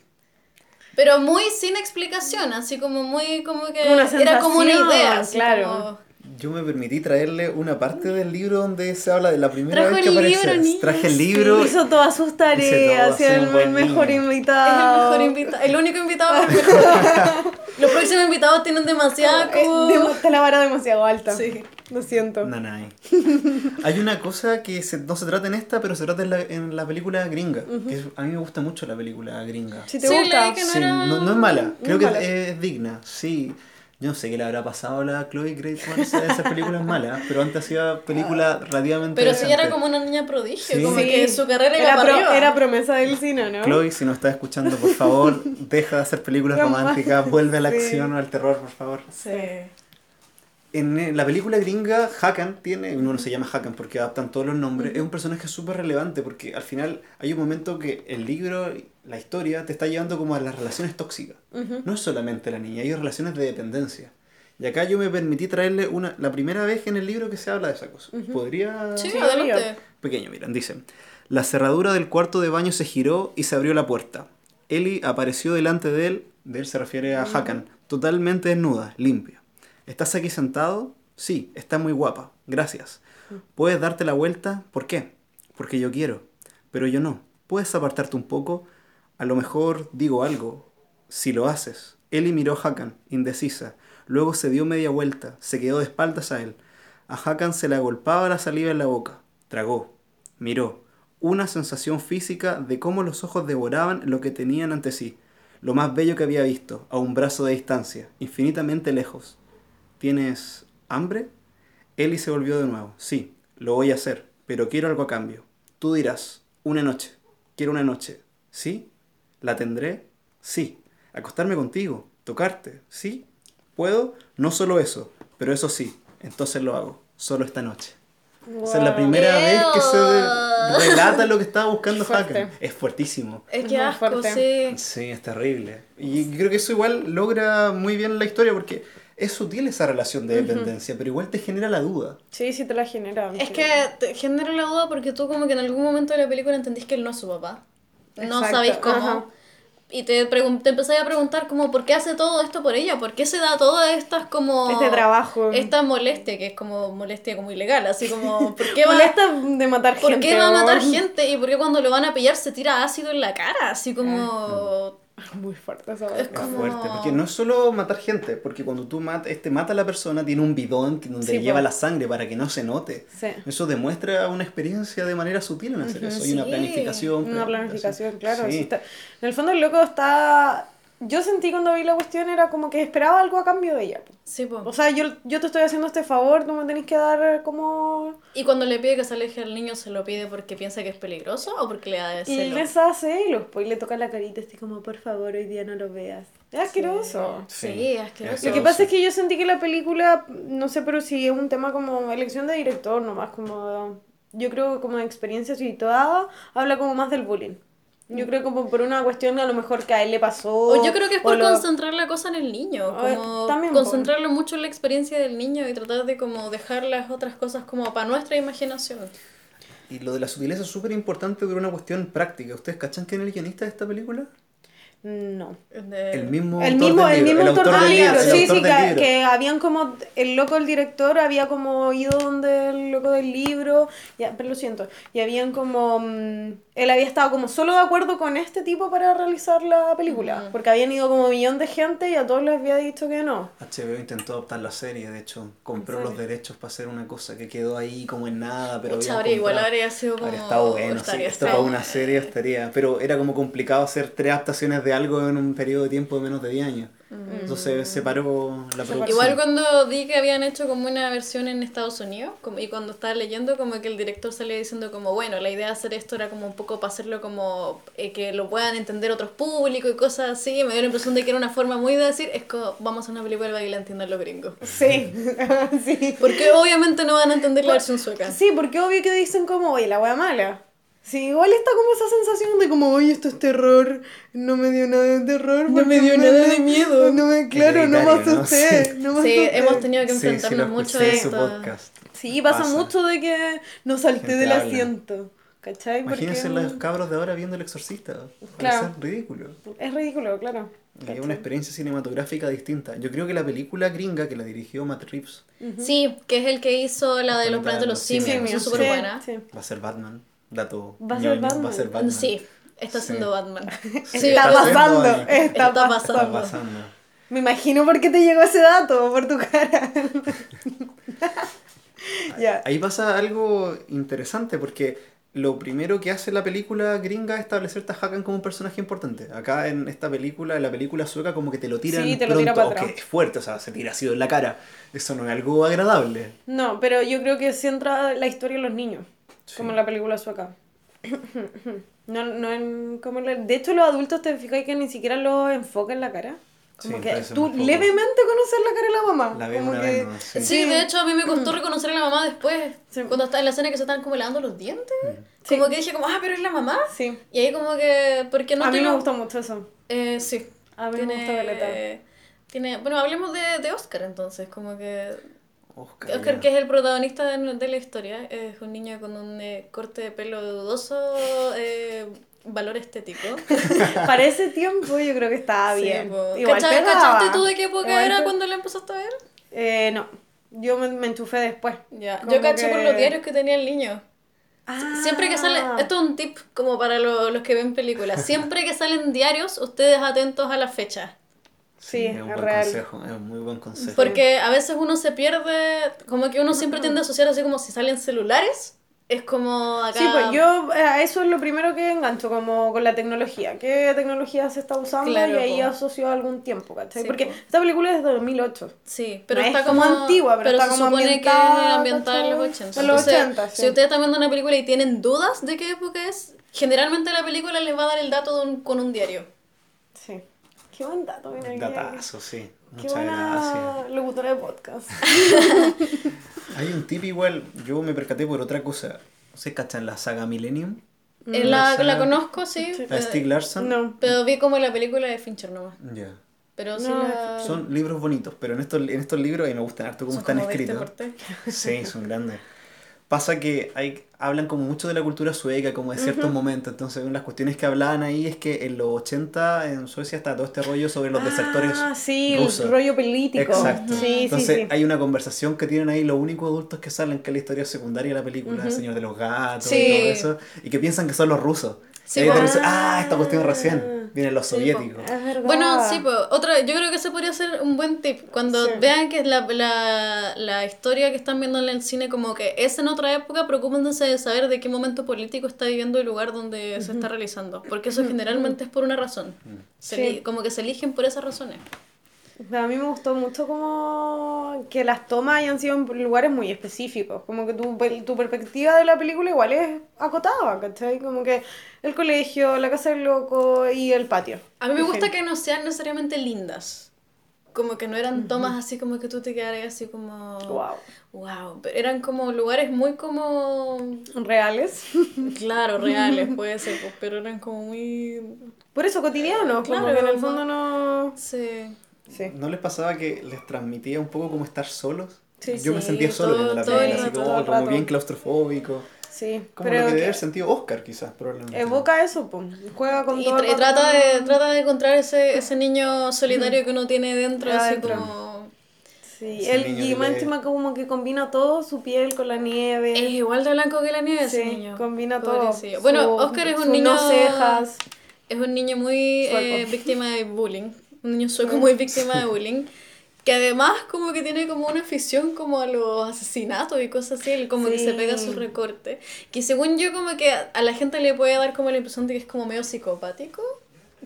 Pero muy sin explicación, así como muy como que Una era como una idea. así claro. como- Yo me permití traerle una parte del libro donde se habla de la primera Trajo vez que el aparece. libro. Traje el libro. Hizo todas sus tareas, sí, el mejor niño. Es el invitado. mejor invitado, el único invitado (laughs) los próximos invitados tienen demasiada Eh, Está la vara demasiado alta. Sí. Lo siento. Nanay. Hay una cosa que se- no se trata en esta, pero se trata en la, en la película gringa. que es- a mí me gusta mucho la película gringa. Si te Sí, gusta. que no Sí, era- no, no es mala, creo es que mala. es, es digna, sí. Yo no sé qué le habrá pasado a la Chloe Grace Moretz a esas películas malas, pero antes hacía películas relativamente Pero si ella era como una niña prodigio, Sí. como Sí. que su carrera era, pro- promesa del cine, ¿no? Chloe, si nos estás escuchando, por favor, (laughs) deja de hacer películas Románticas, vuelve a la sí. acción o al terror, por favor. Sí. En eh, la película gringa, Hakan tiene, uno no se llama Hakan porque adaptan todos los nombres, es un personaje súper relevante porque al final hay un momento que el libro, la historia, te está llevando como a las relaciones tóxicas. No es solamente la niña, hay relaciones de dependencia. Y acá yo me permití traerle una, la primera vez en el libro que se habla de esa cosa. ¿Podría...? Sí, Sí, adelante. Pequeño, miren, dicen. La cerradura del cuarto de baño se giró y se abrió la puerta. Ellie apareció delante de él, de él se refiere a Hakan, totalmente desnuda, limpia. ¿Estás aquí sentado? Sí, está muy guapa, gracias. ¿Puedes darte la vuelta? ¿Por qué? Porque yo quiero, pero yo no. ¿Puedes apartarte un poco? A lo mejor digo algo. Si lo haces. Ellie miró a Hakan, indecisa. Luego se dio media vuelta, se quedó de espaldas a él. A Hakan se le agolpaba la saliva en la boca. Tragó. Miró. Una sensación física de cómo los ojos devoraban lo que tenían ante sí. Lo más bello que había visto, a un brazo de distancia, infinitamente lejos. ¿Tienes hambre? Ellie se volvió de nuevo. Sí, lo voy a hacer, pero quiero algo a cambio. Tú dirás, una noche. Quiero una noche. ¿Sí? ¿La tendré? Sí. Acostarme contigo, tocarte. ¿Sí? ¿Puedo? No solo eso, pero eso sí. Entonces lo hago. Solo esta noche. Esa es la primera vez que se (laughs) relata lo que estaba buscando. Hakan. Es fuertísimo. Es que asco, fuerte. sí. Sí, es terrible. Y creo que eso igual logra muy bien la historia porque es sutil esa relación de dependencia, pero igual te genera la duda. Sí, sí te la genera. Es que te genera la duda porque tú como que en algún momento de la película entendís que él no es su papá. No Exacto, sabéis cómo. ajá. Y te, te empezáis a preguntar como por qué hace todo esto por ella, por qué se da todas estas como... Este trabajo. Esta molestia, que es como molestia como ilegal, así como... (laughs) ¿Por qué va, Molesta de matar ¿por gente. qué va a matar gente? Y por qué cuando lo van a pillar se tira ácido en la cara, así como... (laughs) Muy fuerte esa Es como- fuerte, porque no es solo matar gente, porque cuando tú matas, este mata a la persona, tiene un bidón donde Sí, lleva po. la sangre para que no se note. Sí. Eso demuestra una experiencia de manera sutil en hacer eso. Hay una sí. planificación. Una planificación, claro. Está- En el fondo el loco está... Yo sentí cuando vi la cuestión era como que esperaba algo a cambio de ella. Sí, po. O sea, yo, yo te estoy haciendo este favor, tú me tenés que dar como... Y cuando le pide que se aleje al niño, ¿se lo pide porque piensa que es peligroso o porque le da de Y les da celos, pues y le toca la carita así como, por favor, hoy día no lo veas. Es asqueroso. Sí, Sí. asqueroso. Lo que pasa es que yo sentí que la película, no sé, pero sí es un tema como elección de director, nomás como... Yo creo que como de experiencia situada, habla como más del bullying. Yo creo como por una cuestión a lo mejor que a él le pasó. O yo creo que es por lo- concentrar la cosa en el niño, como también, concentrarlo mucho en la experiencia del niño y tratar de como dejar las otras cosas como para nuestra imaginación. Y lo de la sutileza es súper importante por una cuestión práctica. ¿Ustedes cachan quién es el guionista de esta película? No. De- El mismo El autor mismo, del el libro. mismo autor del libro, el sí, autor sí, que, libro. que habían como, el loco, el director, había como ido donde el loco del libro, ya, pero lo siento, y habían como, mm, él había estado como solo de acuerdo con este tipo para realizar la película, porque habían ido como un millón de gente y a todos les había dicho que no. HBO intentó adaptar la serie, de hecho, compró ¿En los derechos para hacer una cosa que quedó ahí como en nada, pero Pucha, habían habría igual habría sido como... Habría estado bueno, sí, estaría esto para una serie estaría, pero era como complicado hacer tres adaptaciones de algo en un periodo de tiempo de menos de 10 años. Entonces se paró la producción. Igual cuando vi que habían hecho como una versión en Estados Unidos, como, y cuando estaba leyendo, como que el director salía diciendo como, bueno, la idea de hacer esto era como un poco para hacerlo como eh, que lo puedan entender otros públicos y cosas así, me dio la impresión de que era una forma muy de decir, es como, vamos a hacer una película para que la entiendan los gringos. Sí, (laughs) sí. Porque obviamente no van a entender la versión sueca. Sí, porque obvio que dicen como, oye, la wea mala. Sí, igual está como esa sensación de como, oye, esto es terror, no me dio nada de terror. No me dio nada de miedo. No me, claro, no me asusté. Sí. No Sí, asusté. hemos tenido que Sí, sí, enfrentarnos lo mucho a esto. podcast. Sí, pasa, Pasa. mucho de que no salté Gente del habla. asiento. ¿Cachai? Imagínense Porque los cabros de ahora viendo El Exorcista. Claro. Parece ridículo. Es ridículo, claro. Y es una experiencia cinematográfica distinta. Yo creo que la película gringa que la dirigió Matt Reeves Sí, que es el que hizo la de los planetas de los simios, es Sí, buena. sí. va a ser Batman. Dato. Va a ser Batman. Va a ser Batman. Sí, está Sí. siendo Batman. Sí, está (laughs) está pasando, está, Está pasando. Está pasando. pasando. Me imagino por qué te llegó ese dato, por tu cara. (laughs) Ahí pasa algo interesante porque lo primero que hace la película gringa es establecer a Hakan como un personaje importante. Acá en esta película, en la película sueca, como que te lo tiran Sí, te lo pronto, tira para atrás. es fuerte, o sea, se tira así en la cara. Eso no es algo agradable. No, pero yo creo que centra la historia en los niños, Sí. como en la película sueca. (coughs) No, no en, como en la- de hecho, los adultos te fijáis que ni siquiera lo enfocan en la cara. Como Sí, que tú levemente conocer la cara de la mamá. La como una que- vez, ¿no? Sí. Sí, de hecho a mí me costó reconocer a la mamá después. Sí. Cuando está en la escena que se están como lavando los dientes. Sí. Como que dije como, ah, pero es la mamá. Sí. Y ahí como que, porque no a mí te me gusta mucho eso. Eh, sí. A mí me gusta caleta. Tiene, bueno, hablemos de, de Oscar entonces, como que Oscar, Oscar, que es el protagonista de, de la historia, es un niño con un eh, corte de pelo dudoso (laughs) eh, valor estético. (laughs) Para ese tiempo yo creo que estaba Sí, bien. po. Igual ¿Cacha- pegaba. ¿Cachaste tú de qué época Igual era cuando la empezaste a ver? Eh, no. Yo me, me enchufé después. Ya, yo caché por los diarios que tenía el niño. Ah. Siempre que sale, esto es un tip como para lo- los que ven películas, siempre que salen diarios, ustedes atentos a la fecha. Sí, es un es buen real. consejo, es un muy buen consejo. Porque a veces uno se pierde, como que uno siempre tiende a asociar así como si salen celulares, es como acá... Sí, pues yo eh, a eso es lo primero que engancho, como con la tecnología. ¿Qué tecnología se está usando? Claro, y ahí po. asocio algún tiempo, ¿cachai? Sí, Porque po. esta película es de 2008. Sí, pero No está es como como, antigua, pero está se como supone que es ambientada, en los ¿cachai? 80. En los Entonces, 80, sí. si ustedes están viendo una película y tienen dudas de qué época es, generalmente la película les va a dar el dato de un- con un diario. Sí. Qué buen dato, mira. qué- Datazo, sí. Qué Muchas gracias. buena locutora de podcast. (laughs) Hay un tip igual, yo me percaté por otra cosa. ¿Se cachan la saga Millennium? Eh, la, Esa- la conozco, sí, La eh, Stieg Larsson. No. pero vi como la película de Fincher nomás. Ya. Pero sí No, la... Son libros bonitos, pero en estos, en estos libros, y me gustan harto cómo son están como 20 escritos. tres. Sí, son grandes. Pasa que hay, hablan como mucho de la cultura sueca, como de ciertos momentos. Entonces, una de las cuestiones que hablaban ahí es que en los 80 en Suecia está todo este rollo sobre los desertores Ah, sí, rusos. el rollo político. Exacto. Sí, Entonces, sí, sí. hay una conversación que tienen ahí los únicos adultos que salen, que es la historia secundaria de la película, El Señor de los Gatos y todo eso, y que piensan que son los rusos. Sí, y ahí te pues. ah, esta cuestión recién. Vienen los Sí, soviéticos. Es. Bueno, sí, pues, otra, yo creo que ese podría ser un buen tip. Cuando Sí. vean que la, la, la historia que están viendo en el cine como que es en otra época, preocúpense de saber de qué momento político está viviendo el lugar donde se está realizando. Porque eso generalmente es por una razón. Se Sí. eli- Como que se eligen por esas razones. A mí me gustó mucho como que las tomas hayan sido en lugares muy específicos. Como que tu, tu perspectiva de la película igual es acotada, ¿cachai? Como que el colegio, la casa del loco y el patio. A mí me gusta que no sean necesariamente lindas. Como que no eran tomas así como que tú te quedaras así como... Wow. Wow, pero eran como lugares muy como... Reales. Claro, reales, (laughs) puede ser, pues, pero eran como muy... Por eso cotidianos, como Claro, que en el como- fondo no... Sí. Sí. ¿No les pasaba que les transmitía un poco como estar solos? Sí, Yo me sentía solo todo- viendo la película, así como, todo bien claustrofóbico. Sí, Como pero lo que debe haber sentido Oscar, quizás, probablemente. evoca eso, pues. Juega con Y, todo tra- y trata, de, trata de encontrar ese, ese niño solitario que uno tiene dentro, así Adentro. como... Sí, Ese y encima como que combina todo, su piel con la nieve. Es igual de blanco que la nieve ese Sí, niño. combina todo. Bueno, Su- Oscar es un niño... no cejas. Es un niño muy eh, víctima de bullying. Un niño sueco muy víctima de bullying. Que además como que tiene como una afición como a los asesinatos y cosas así. Él como que se Sí. pega su recorte. Que según yo como que a a la gente le puede dar como la impresión de que es como medio psicopático.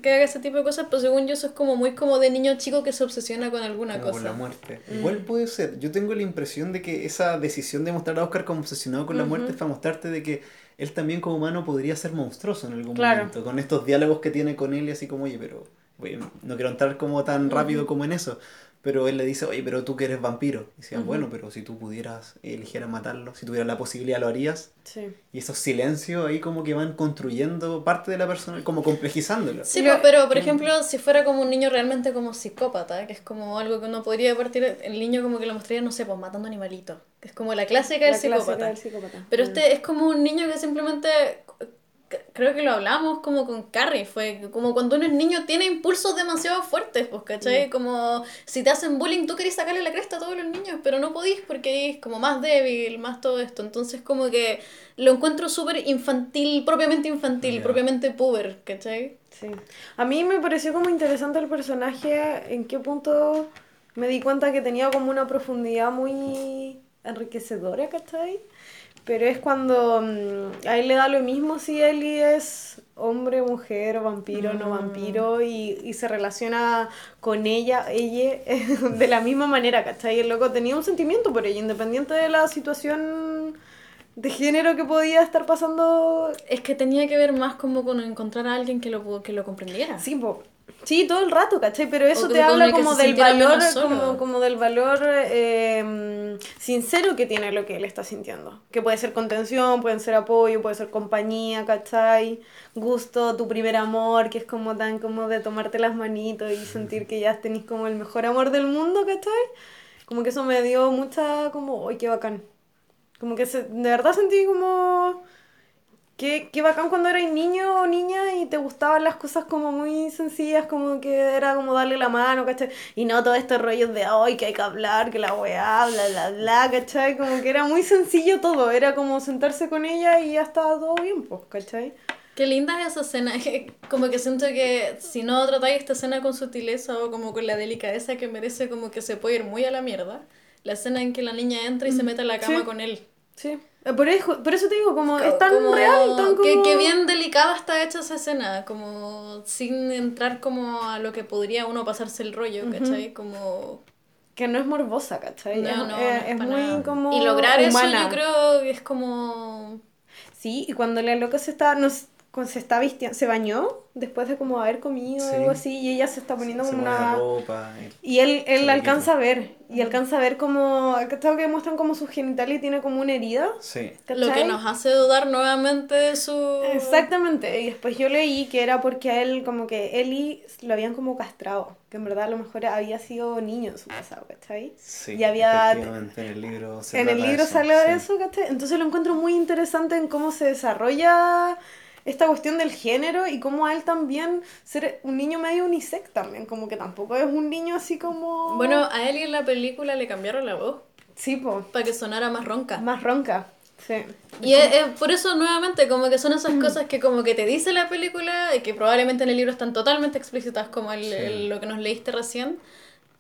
Que haga ese tipo de cosas. Pero según yo eso es como muy como de niño chico que se obsesiona con alguna Como con cosa. la muerte. Mm. Igual puede ser. Yo tengo la impresión de que esa decisión de mostrar a Oscar como obsesionado con la muerte es para mostrarte de que él también como humano podría ser monstruoso en algún Claro. momento. Con estos diálogos que tiene con él y así como, oye, pero no quiero entrar como tan rápido como en eso. Pero él le dice, oye, pero tú que eres vampiro. Y decía, bueno, pero si tú pudieras, eligieras matarlo, si tuvieras la posibilidad, lo harías. Sí. Y esos silencios ahí como que van construyendo parte de la persona, como complejizándolo. Sí, pues, pero por ejemplo, si fuera como un niño realmente como psicópata, que es como algo que uno podría partir, el niño como que lo mostraría, no sé, pues matando animalitos, que es como la clásica del La clásica psicópata. del psicópata. Pero Mm. este es como un niño que simplemente, creo que lo hablamos como con Carrie, fue como cuando uno es niño tiene impulsos demasiado fuertes, pues. ¿cachai? Como si te hacen bullying, tú querés sacarle la cresta a todos los niños, pero no podís porque es como más débil, más todo esto. Entonces como que lo encuentro súper infantil, propiamente infantil, propiamente puber, ¿cachai? Sí. A mí me pareció como interesante el personaje, en qué punto me di cuenta que tenía como una profundidad muy enriquecedora, ¿cachai? Pero es cuando mm, a él le da lo mismo si Ellie es hombre, mujer, vampiro, no vampiro, y, y se relaciona con ella, ella, (laughs) de la misma manera, ¿cachai? El loco tenía un sentimiento por ella, independiente de la situación de género que podía estar pasando Es que tenía que ver más como con encontrar a alguien que lo, que lo comprendiera. Sí, po. Sí, todo el rato, ¿cachai? Pero eso O te como habla como del valor, como, como del valor eh, sincero que tiene lo que él está sintiendo. Que puede ser contención, puede ser apoyo, puede ser compañía, ¿cachai? Gusto, tu primer amor, que es como tan como de tomarte las manitos y sentir que ya tenés como el mejor amor del mundo, ¿cachai? Como que eso me dio mucha como, ¡ay, qué bacán! Como que se, de verdad sentí como... Qué, qué bacán cuando eras niño o niña y te gustaban las cosas como muy sencillas, como que era como darle la mano, ¿cachai? Y no todo este rollo de, ay, que hay que hablar, que la weá, bla, bla, bla, ¿cachai? Como que era muy sencillo todo, era como sentarse con ella y ya estaba todo bien, pues, ¿cachai? Qué linda es esa escena. (laughs) Como que siento que si no tratáis esta escena con sutileza o como con la delicadeza que merece, como que se puede ir muy a la mierda. La escena en que la niña entra y se mete a la cama Sí. con él. Sí. Eh, Por eso, por eso te digo, como es tan Como- real, tan como... que, que bien delicada está hecha esa escena, como sin entrar como a lo que podría uno pasarse el rollo, ¿cachai? Como... Que no es morbosa, ¿cachai? No, no, no es- es muy como Y lograr humana. eso yo creo que es como... Sí, y cuando la loca se está, cuando se está vistiendo, se bañó después de como haber comido o Sí. algo así, y ella se está poniendo Se como pone una... ropa. y- él, él Se le alcanza a ver, y alcanza a ver como, ¿cachai? Que muestran como su genital y tiene como una herida. Sí. Lo que nos hace dudar nuevamente de su... Exactamente, y después yo leí que era porque a él como que Eli lo habían como castrado, que en verdad a lo mejor había sido niño en su pasado, ¿cachai? Sí, Y había- efectivamente, en el libro se en el libro eso, sale de sí. eso, ¿cachai? Entonces lo encuentro muy interesante en cómo se desarrolla esta cuestión del género y cómo a él también ser un niño medio unisex también, como que tampoco es un niño así como... Bueno, a él en la película le cambiaron la voz Sí, po, para que sonara más ronca. más ronca. Sí. Y es, es por eso nuevamente como que son esas (clears throat) cosas que como que te dice la película y que probablemente en el libro están totalmente explícitas como el, el- lo que nos leíste recién.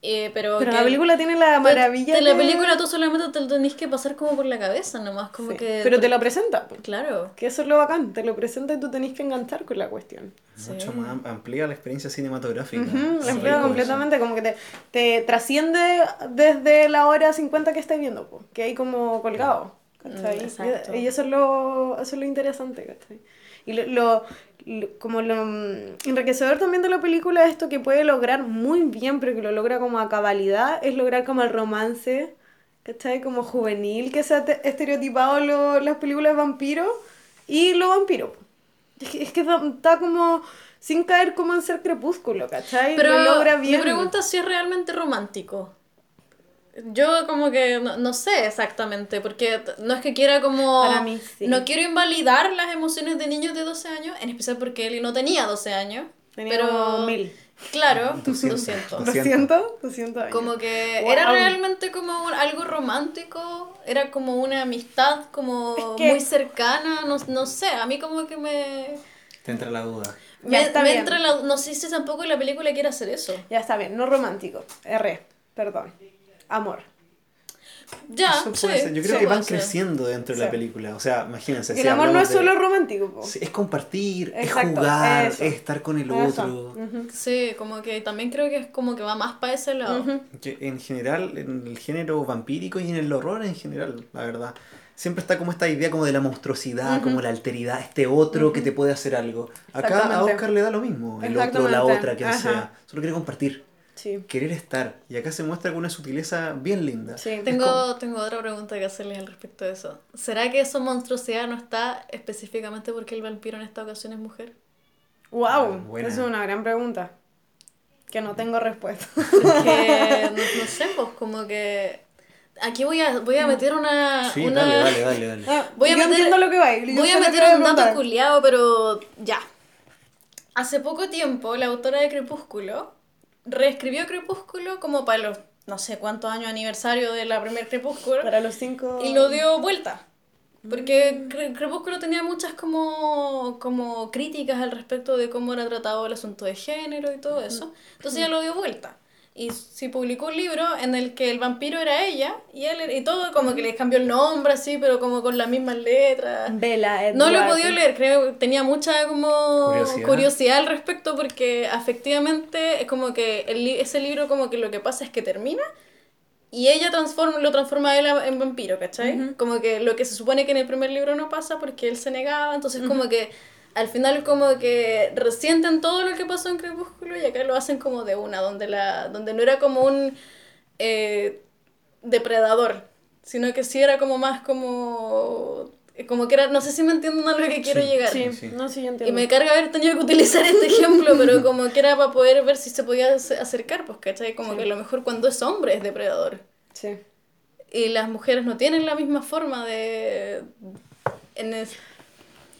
Eh, pero Pero que- la película tiene la maravilla. De la de- película tú solamente te lo tenés que pasar como por la cabeza nomás, como Sí. que... Pero te lo presenta. Claro. Que eso es lo bacán. Te lo presenta y tú tenés que enganchar con la cuestión. Mucho más am- amplía la experiencia cinematográfica. Ujú, Es la eso. completamente, como que te, te trasciende desde la hora 50 que estás viendo, po, que hay como colgado. ¿cachai? Mm, exacto. Y, y eso, es lo, eso es lo interesante. ¿cachai? Y lo- como lo mm, enriquecedor también de la película, esto que puede lograr muy bien, pero que lo logra como a cabalidad, es lograr como el romance, ¿cachai? Como juvenil, que se ha te- estereotipado lo- las películas de vampiros y lo vampiro. Es que, es que está como sin caer como en ser crepúsculo, ¿cachai? Pero lo logra bien. me pregunta si es realmente romántico. Yo como que no, no sé exactamente, porque no es que quiera como... Para mí sí. No quiero invalidar las emociones de niños de 12 años, en especial porque él no tenía 12 años. Tenía pero... como mil. Claro, 200. 200. 200, 200 años. Como que Wow. era realmente como un- algo romántico, era como una amistad como Es que- muy cercana, no, no sé, a mí como que me... Te entra la duda. Ya, Me, está me bien. entra la- no sé si tampoco la película quiere hacer eso. Ya está bien, no romántico. R, perdón. Amor. Ya, Eso puede sí, ser. Yo creo sí, que van ser. creciendo dentro de la película. O sea, imagínense. el si amor no es de- solo romántico, po. Es compartir, Exacto, es jugar, eso. es estar con el Eso. otro. Sí, como que también creo que es como que va más para ese lado. Que en general, en el género vampírico y en el horror en general, la verdad. Siempre está como esta idea como de la monstruosidad, como la alteridad, este otro que te puede hacer algo. Acá a. Oscar le da lo mismo, el otro, la otra, quien sea. Solo quiere compartir, Sí. querer estar. Y acá se muestra con una sutileza bien linda. Sí. Es como- Tengo, tengo otra pregunta que hacerles al respecto de eso. ¿Será que esa monstruosidad no está específicamente porque el vampiro en esta ocasión es mujer? Wow, buena. esa es una gran pregunta. Que no tengo respuesta. Porque, no, no sé, pues como que... Aquí voy a, voy a meter una... Sí, una... dale, dale, dale, dale. Ah, Voy a yo meter, entiendo lo que va. yo Voy a meter un dato culiado, pero ya. Hace poco tiempo, la autora de Crepúsculo reescribió Crepúsculo como para los no sé cuántos años aniversario de la primer Crepúsculo Para los cinco. y lo dio vuelta. Porque Cre- Crepúsculo tenía muchas como, como críticas al respecto de cómo era tratado el asunto de género y todo eso. Entonces ella lo dio vuelta. Y sí publicó un libro en el que el vampiro era ella y él y todo como que le cambió el nombre así, pero como con las mismas letras. Vela, No lo he podido leer, creo que tenía mucha como Curiosidad. curiosidad, al respecto porque efectivamente es como que el li- ese libro como que lo que pasa es que termina y ella transforma, lo transforma a él a- en vampiro, ¿cachai? Como que lo que se supone que en el primer libro no pasa porque él se negaba, entonces como que al final como que resienten todo lo que pasó en Crepúsculo y acá lo hacen como de una, donde, la, donde no era como un eh, depredador, sino que sí era como más como... Como que era, no sé si me entienden a lo que quiero Sí, llegar. Sí, Sí. no, sí, yo Y entiendo. me carga haber tenido que utilizar este ejemplo, pero como que era para poder ver si se podía ace- acercar, pues, ¿cachai? Como que a lo mejor cuando es hombre es depredador. Sí. Y las mujeres no tienen la misma forma de... En es-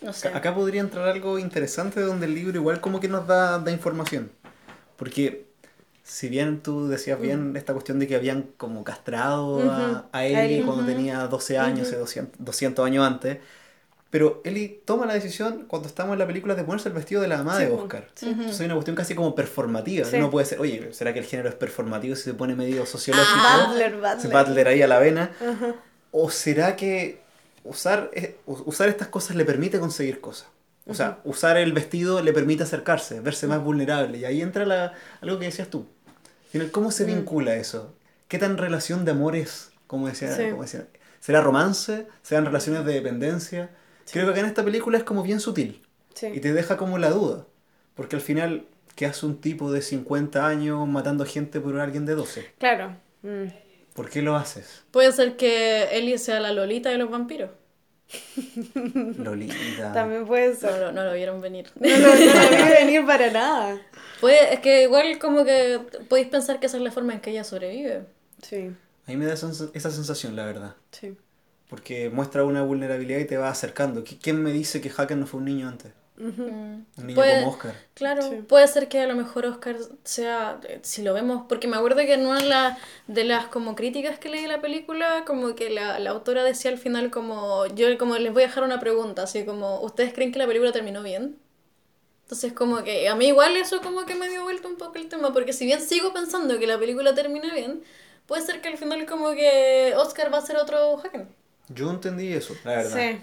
No sé. Acá podría entrar algo interesante donde el libro igual como que nos da, da información. Porque si bien tú decías bien esta cuestión de que habían como castrado a, a Ellie A Ellie, cuando tenía 12 años, hace 200, 200 años antes, pero Ellie toma la decisión cuando estamos en la película de ponerse el vestido de la mamá de Sí, Oscar. Entonces hay una cuestión casi como performativa. Sí. Uno puede ser, oye, ¿será que el género es performativo si se pone medio sociológico? Butler, Butler. Butler ahí a la vena. ¿O será que usar, eh, usar estas cosas le permite conseguir cosas? O sea, usar el vestido le permite acercarse, verse más vulnerable. Y ahí entra la, algo que decías tú. ¿Cómo se vincula eso? ¿Qué tan relación de amor es? Como decía, Sí. como decía. ¿Será romance? ¿Serán relaciones de dependencia? Creo que acá en esta película es como bien sutil. Sí. Y te deja como la duda. Porque al final, ¿qué hace un tipo de 50 años matando gente por alguien de 12? Claro. Mm. ¿Por qué lo haces? Puede ser que Ellie sea la Lolita de los vampiros. (laughs) Lolita. También puede No, ser. lo- no lo vieron venir. No lo no lo vi venir para nada. Puede, es que igual como que podéis pensar que esa es la forma en que ella sobrevive. Sí, A mí me da esa sens- esa sensación, la verdad. sí. Porque muestra una vulnerabilidad y te va acercando. ¿Qui- ¿Quién me dice que Hacker no fue un niño antes? Un niño Puede- como Oscar. Claro, Sí. puede ser que a lo mejor Oscar sea, eh, si lo vemos, porque me acuerdo que en una de, la- de las como críticas que leí de la película, como que la, la autora decía al final como, yo como les voy a dejar una pregunta, así como, ¿ustedes creen que la película terminó bien? Entonces como que a mí igual eso como que me dio vuelta un poco el tema, porque si bien sigo pensando que la película termina bien, puede ser que al final como que Oscar va a ser otro Haken. Yo entendí eso, la verdad. Sí.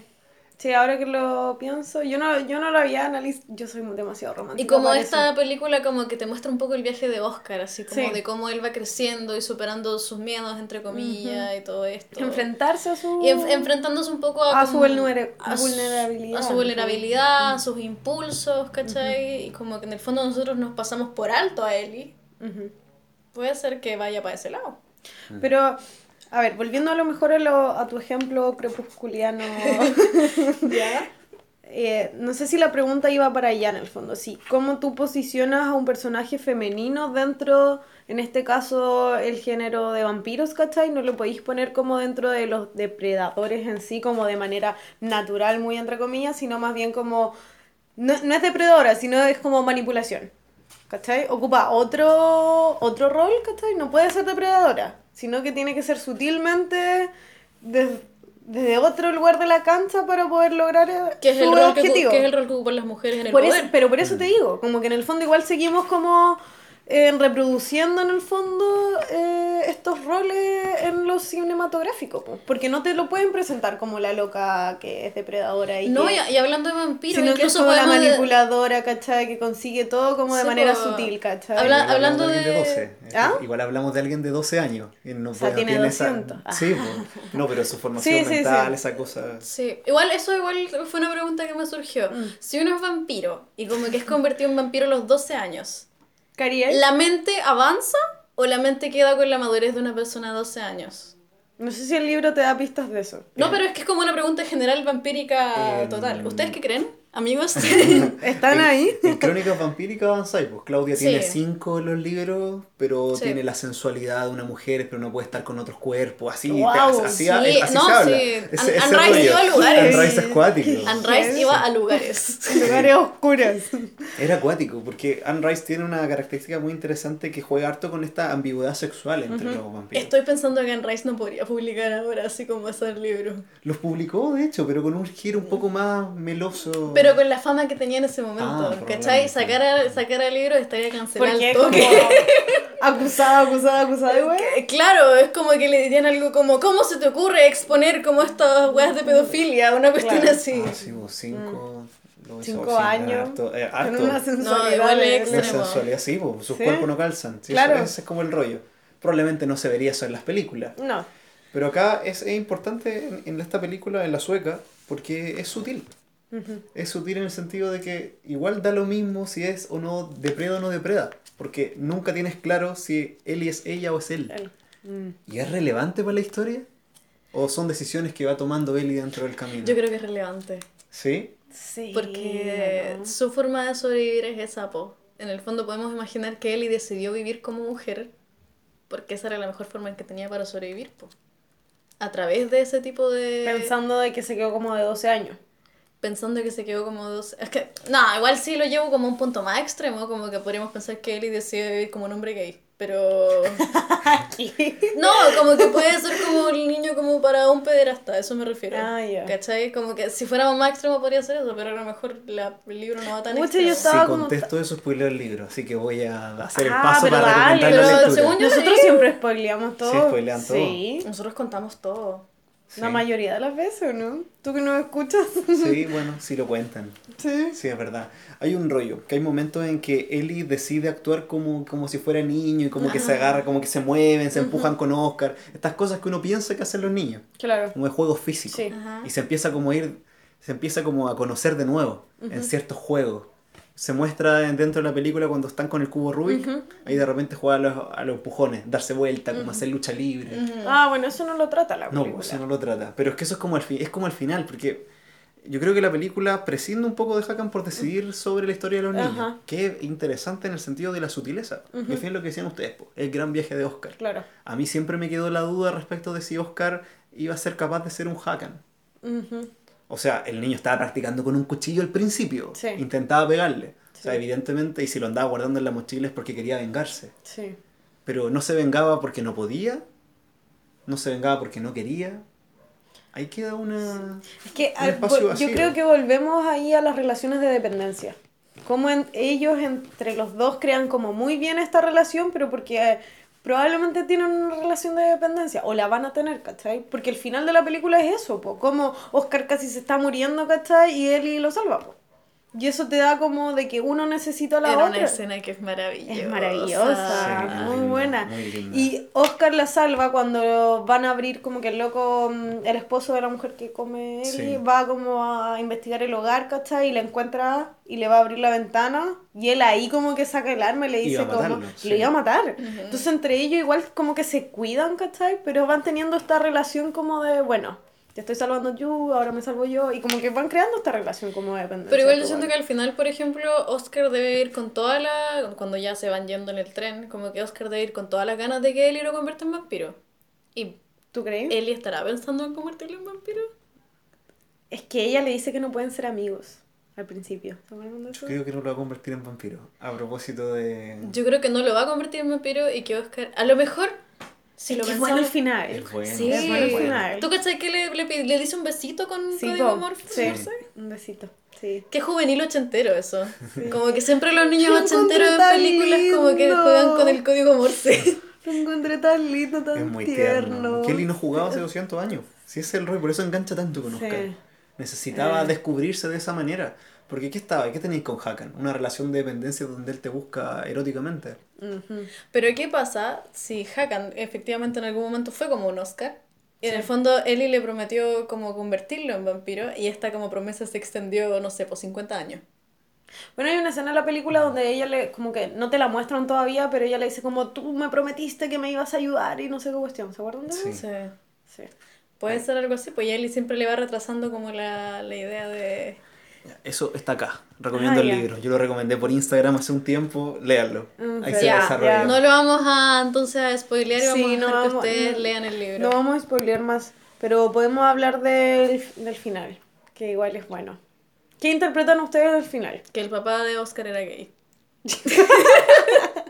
Sí, ahora que lo pienso, yo no, yo no lo había analizado, yo soy demasiado romántica. Y como esta eso. película como que te muestra un poco el viaje de Oscar, así como Sí. de cómo él va creciendo y superando sus miedos, entre comillas, y todo esto. Enfrentarse a su... Y enf- enfrentándose un poco a, A su como- vulnera- a su- vulnerabilidad. A su vulnerabilidad, a sus impulsos, ¿cachai? Y como que en el fondo nosotros nos pasamos por alto a Ellie. Ujú. Puede ser que vaya para ese lado. Pero, a ver, volviendo a lo mejor a, lo- a tu ejemplo crepusculiano, (laughs) ¿Ya? eh, no sé si la pregunta iba para allá en el fondo, sí, ¿cómo tú posicionas a un personaje femenino dentro, en este caso, el género de vampiros, ¿cachai? No lo podéis poner como dentro de los depredadores en sí, como de manera natural, muy entre comillas, sino más bien como, no, no es depredadora, sino es como manipulación. ¿Cachai? Ocupa otro, otro rol, ¿cachai? No puede ser depredadora, sino que tiene que ser sutilmente des- desde otro lugar de la cancha para poder lograr eh, Que es, el su que, ocu- objetivo. que es el rol que ocupan las mujeres en el Por poder. eso, pero por eso te digo, como que en el fondo igual seguimos como eh, reproduciendo en el fondo eh, estos roles en los cinematográficos, po. porque no te lo pueden presentar como la loca que es depredadora y No, que- y, y hablando de vampiros, sino que es incluso como la podemos de- manipuladora, ¿cachai? Que consigue todo como de Sí, manera po. sutil, ¿cachai? Habla- Igual hablamos hablando alguien de- 12. ¿Ah? Igual hablamos de alguien de 12 años. y no, O sea, bueno, tiene esa- 200. Ah. Sí, pues. no, pero su formación (laughs) Sí, sí, mental, sí. esa cosa. Sí, igual eso igual fue una pregunta que me surgió. Mm. Si uno es vampiro y como que es convertido en vampiro a los 12 años, ¿Cariel? ¿la mente avanza o la mente queda con la madurez de una persona de 12 años? No sé si el libro te da pistas de eso. No, pero es que es como una pregunta general vampírica Eh, total. ¿Ustedes qué creen, amigos? (laughs) ¿Están ahí? En Crónicas Vampíricas avanzáis, pues Claudia Sí. tiene cinco en los libros, pero Sí. tiene la sensualidad de una mujer, pero no puede estar con otros cuerpos, así, Wow, así, sí, así no, se habla. sí. Ese- Anne- ese rollo. iba a lugares. Anne Rice es cuático. Anne Rice iba a lugares. (laughs) Lugares oscuros. Era acuático, porque Anne Rice tiene una característica muy interesante que juega harto con esta ambigüedad sexual entre los vampiros. Estoy pensando que Anne Rice no podría publicar ahora así como ese libro. Los publicó, de hecho, pero con un giro un poco más meloso. Pero con la fama que tenía en ese momento, Ah, ¿cachai? Sacar, a- sacar el libro estaría cancelado. Porque al es como (laughs) acusada, acusada, acusada, güey. Claro, es como que le dirían algo como, ¿cómo se te ocurre exponer como estas weas de pedofilia? Una cuestión Claro. así. Ah, sí, pues, cinco, lo hizo, Cinco sí, años. Harto, eh, Con harto. una sensualidad. igual de- es La extremo. sensualidad, sí, pues, sus Sí. cuerpos no calzan. Sí, Claro. eso- ese es como el rollo. Probablemente no se vería eso en las películas. No. Pero acá es, es importante en, en esta película, en la sueca, porque es sutil. Es sutil en el sentido de que igual da lo mismo si es o no depreda o no depreda. Porque nunca tienes claro si Ellie es ella o es él. Él. Mm. ¿Y es relevante para la historia? ¿O son decisiones que va tomando Ellie dentro del camino? Yo creo que es relevante. ¿Sí? Sí. Porque ¿no? su forma de sobrevivir es esa, po. En el fondo podemos imaginar que Ellie decidió vivir como mujer porque esa era la mejor forma en que tenía para sobrevivir, po. A través de ese tipo de... Pensando de que se quedó como de 12 años. Pensando que se quedó como dos... Es que, no, igual sí lo llevo como un punto más extremo, como que podríamos pensar que Ellie decide vivir como un hombre gay, pero... (laughs) No, como que puede ser como el niño como para un pederasta, a eso me refiero. Ah, ya. ¿Cachai? Como que si fuéramos más extremo podría ser eso, pero a lo mejor la- el libro no va tan Pucha, extremo. yo estaba si como- contesto eso, spoileo el libro. Así que voy a hacer el Ah, paso pero para dale, recomendar la lectura. según yo- Nosotros leí. siempre spoileamos todo. Sí, spoilean todo. Sí. Nosotros contamos todo. La mayoría de las veces, ¿o no? ¿Tú que no escuchas? Sí, (laughs) bueno, sí lo cuentan. Sí. Sí, es verdad. Hay un rollo, que hay momentos en que Ellie decide actuar como, como si fuera niño y como que se agarra, como que se mueven, se empujan con Oscar. Estas cosas que uno piensa que hacen los niños, Claro. como de juegos físicos. Sí. Ajá. Y se empieza como a ir, se empieza como a conocer de nuevo en ciertos juegos. Se muestra en- dentro de la película cuando están con el cubo Rubik, ahí de repente juega a los, a los empujones, darse vuelta, como hacer lucha libre. Ah, bueno, eso no lo trata la No, película. eso no lo trata. Pero es que eso es como al, fi- es como al final, porque yo creo que la película prescinde un poco de Hakan por decidir sobre la historia de los niños. Que es interesante en el sentido de la sutileza. Que es lo que decían ustedes, po, el gran viaje de Oscar. Claro. A mí siempre me quedó la duda respecto de si Oscar iba a ser capaz de ser un Hakan. O sea, el niño estaba practicando con un cuchillo al principio. Sí. Intentaba pegarle. O sea, evidentemente, y si lo andaba guardando en la mochila es porque quería vengarse. Sí. Pero no se vengaba porque no podía. No se vengaba porque no quería. Ahí queda una... Es que Un al- vol- yo creo que volvemos ahí a las relaciones de dependencia. Como en- ellos entre los dos crean como muy bien esta relación, pero porque probablemente tienen una relación de dependencia, o la van a tener, ¿cachai? Porque el final de la película es eso, como Oscar casi se está muriendo, ¿cachai? Y Ellie lo salva, po. Y eso te da como de que uno necesita a la Era otra. una escena que es maravillosa. Es maravillosa, Sí, muy linda, buena. muy. Y Oscar la salva cuando van a abrir como que el loco, mm, el esposo de la mujer que come él, Sí. va como a investigar el hogar, ¿cachai? Y la encuentra y le va a abrir la ventana y él ahí como que saca el arma y le dice como, matarlo, le sí. iba a matar. Entonces entre ellos igual como que se cuidan, ¿cachai? Pero van teniendo esta relación como de, bueno, te estoy salvando yo, ahora me salvo yo, y como que van creando esta relación como de dependencia. Pero igual yo siento que al final, por ejemplo, Oscar debe ir con toda la... Cuando ya se van yendo en el tren, como que Oscar debe ir con todas las ganas de que Ellie lo convierta en vampiro. ¿Y ¿Tú crees? Ellie estará pensando en convertirlo en vampiro? Es que ella le dice que no pueden ser amigos al principio. ¿Se acuerdan de eso? Creo que no lo va a convertir en vampiro. A propósito de... Yo creo que no lo va a convertir en vampiro y que Oscar... A lo mejor, si Es lo bueno el final. Es bueno. Sí, Es bueno final. ¿Tú cachai que le, le, le dice un besito con Sí, código Morse? sí. Un besito. Sí. Qué juvenil ochentero eso. Como que siempre los niños Lo ochenteros en películas como que lindo. juegan con el código Morse. Lo encontré tan lindo, tan Es muy tierno. tierno. Kelly no jugaba hace 200 años. Sí, es el rol, por eso engancha tanto con Sí. Oscar. Necesitaba Eh. descubrirse de esa manera. Porque ¿qué estaba? ¿Qué tenéis con Hakan? Una relación de dependencia donde él te busca eróticamente. Pero ¿qué pasa si Hakan efectivamente en algún momento fue como un Oscar? Y en el fondo Ellie le prometió como convertirlo en vampiro y esta como promesa se extendió, no sé, por 50 años. Bueno, hay una escena en la película donde ella le, como que no te la muestran todavía, pero ella le dice como tú me prometiste que me ibas a ayudar y no sé qué cuestión. ¿Se acuerdan de eso? Sí. Sí. Sí. Puede ser algo así, pues Ellie siempre le va retrasando como la, la idea de... Eso está acá. Recomiendo Ah, el libro. Yo lo recomendé por Instagram hace un tiempo. Léanlo. Mm, Ahí se Ya, desarrolla. ya. No lo vamos a entonces a spoilear y vamos Sí, a no dejar que vamos- ustedes no- lean el libro. No vamos a spoilear más, pero podemos hablar del, del final, que igual es bueno. ¿Qué interpretan ustedes del final? Que el papá de Oscar era gay. (laughs)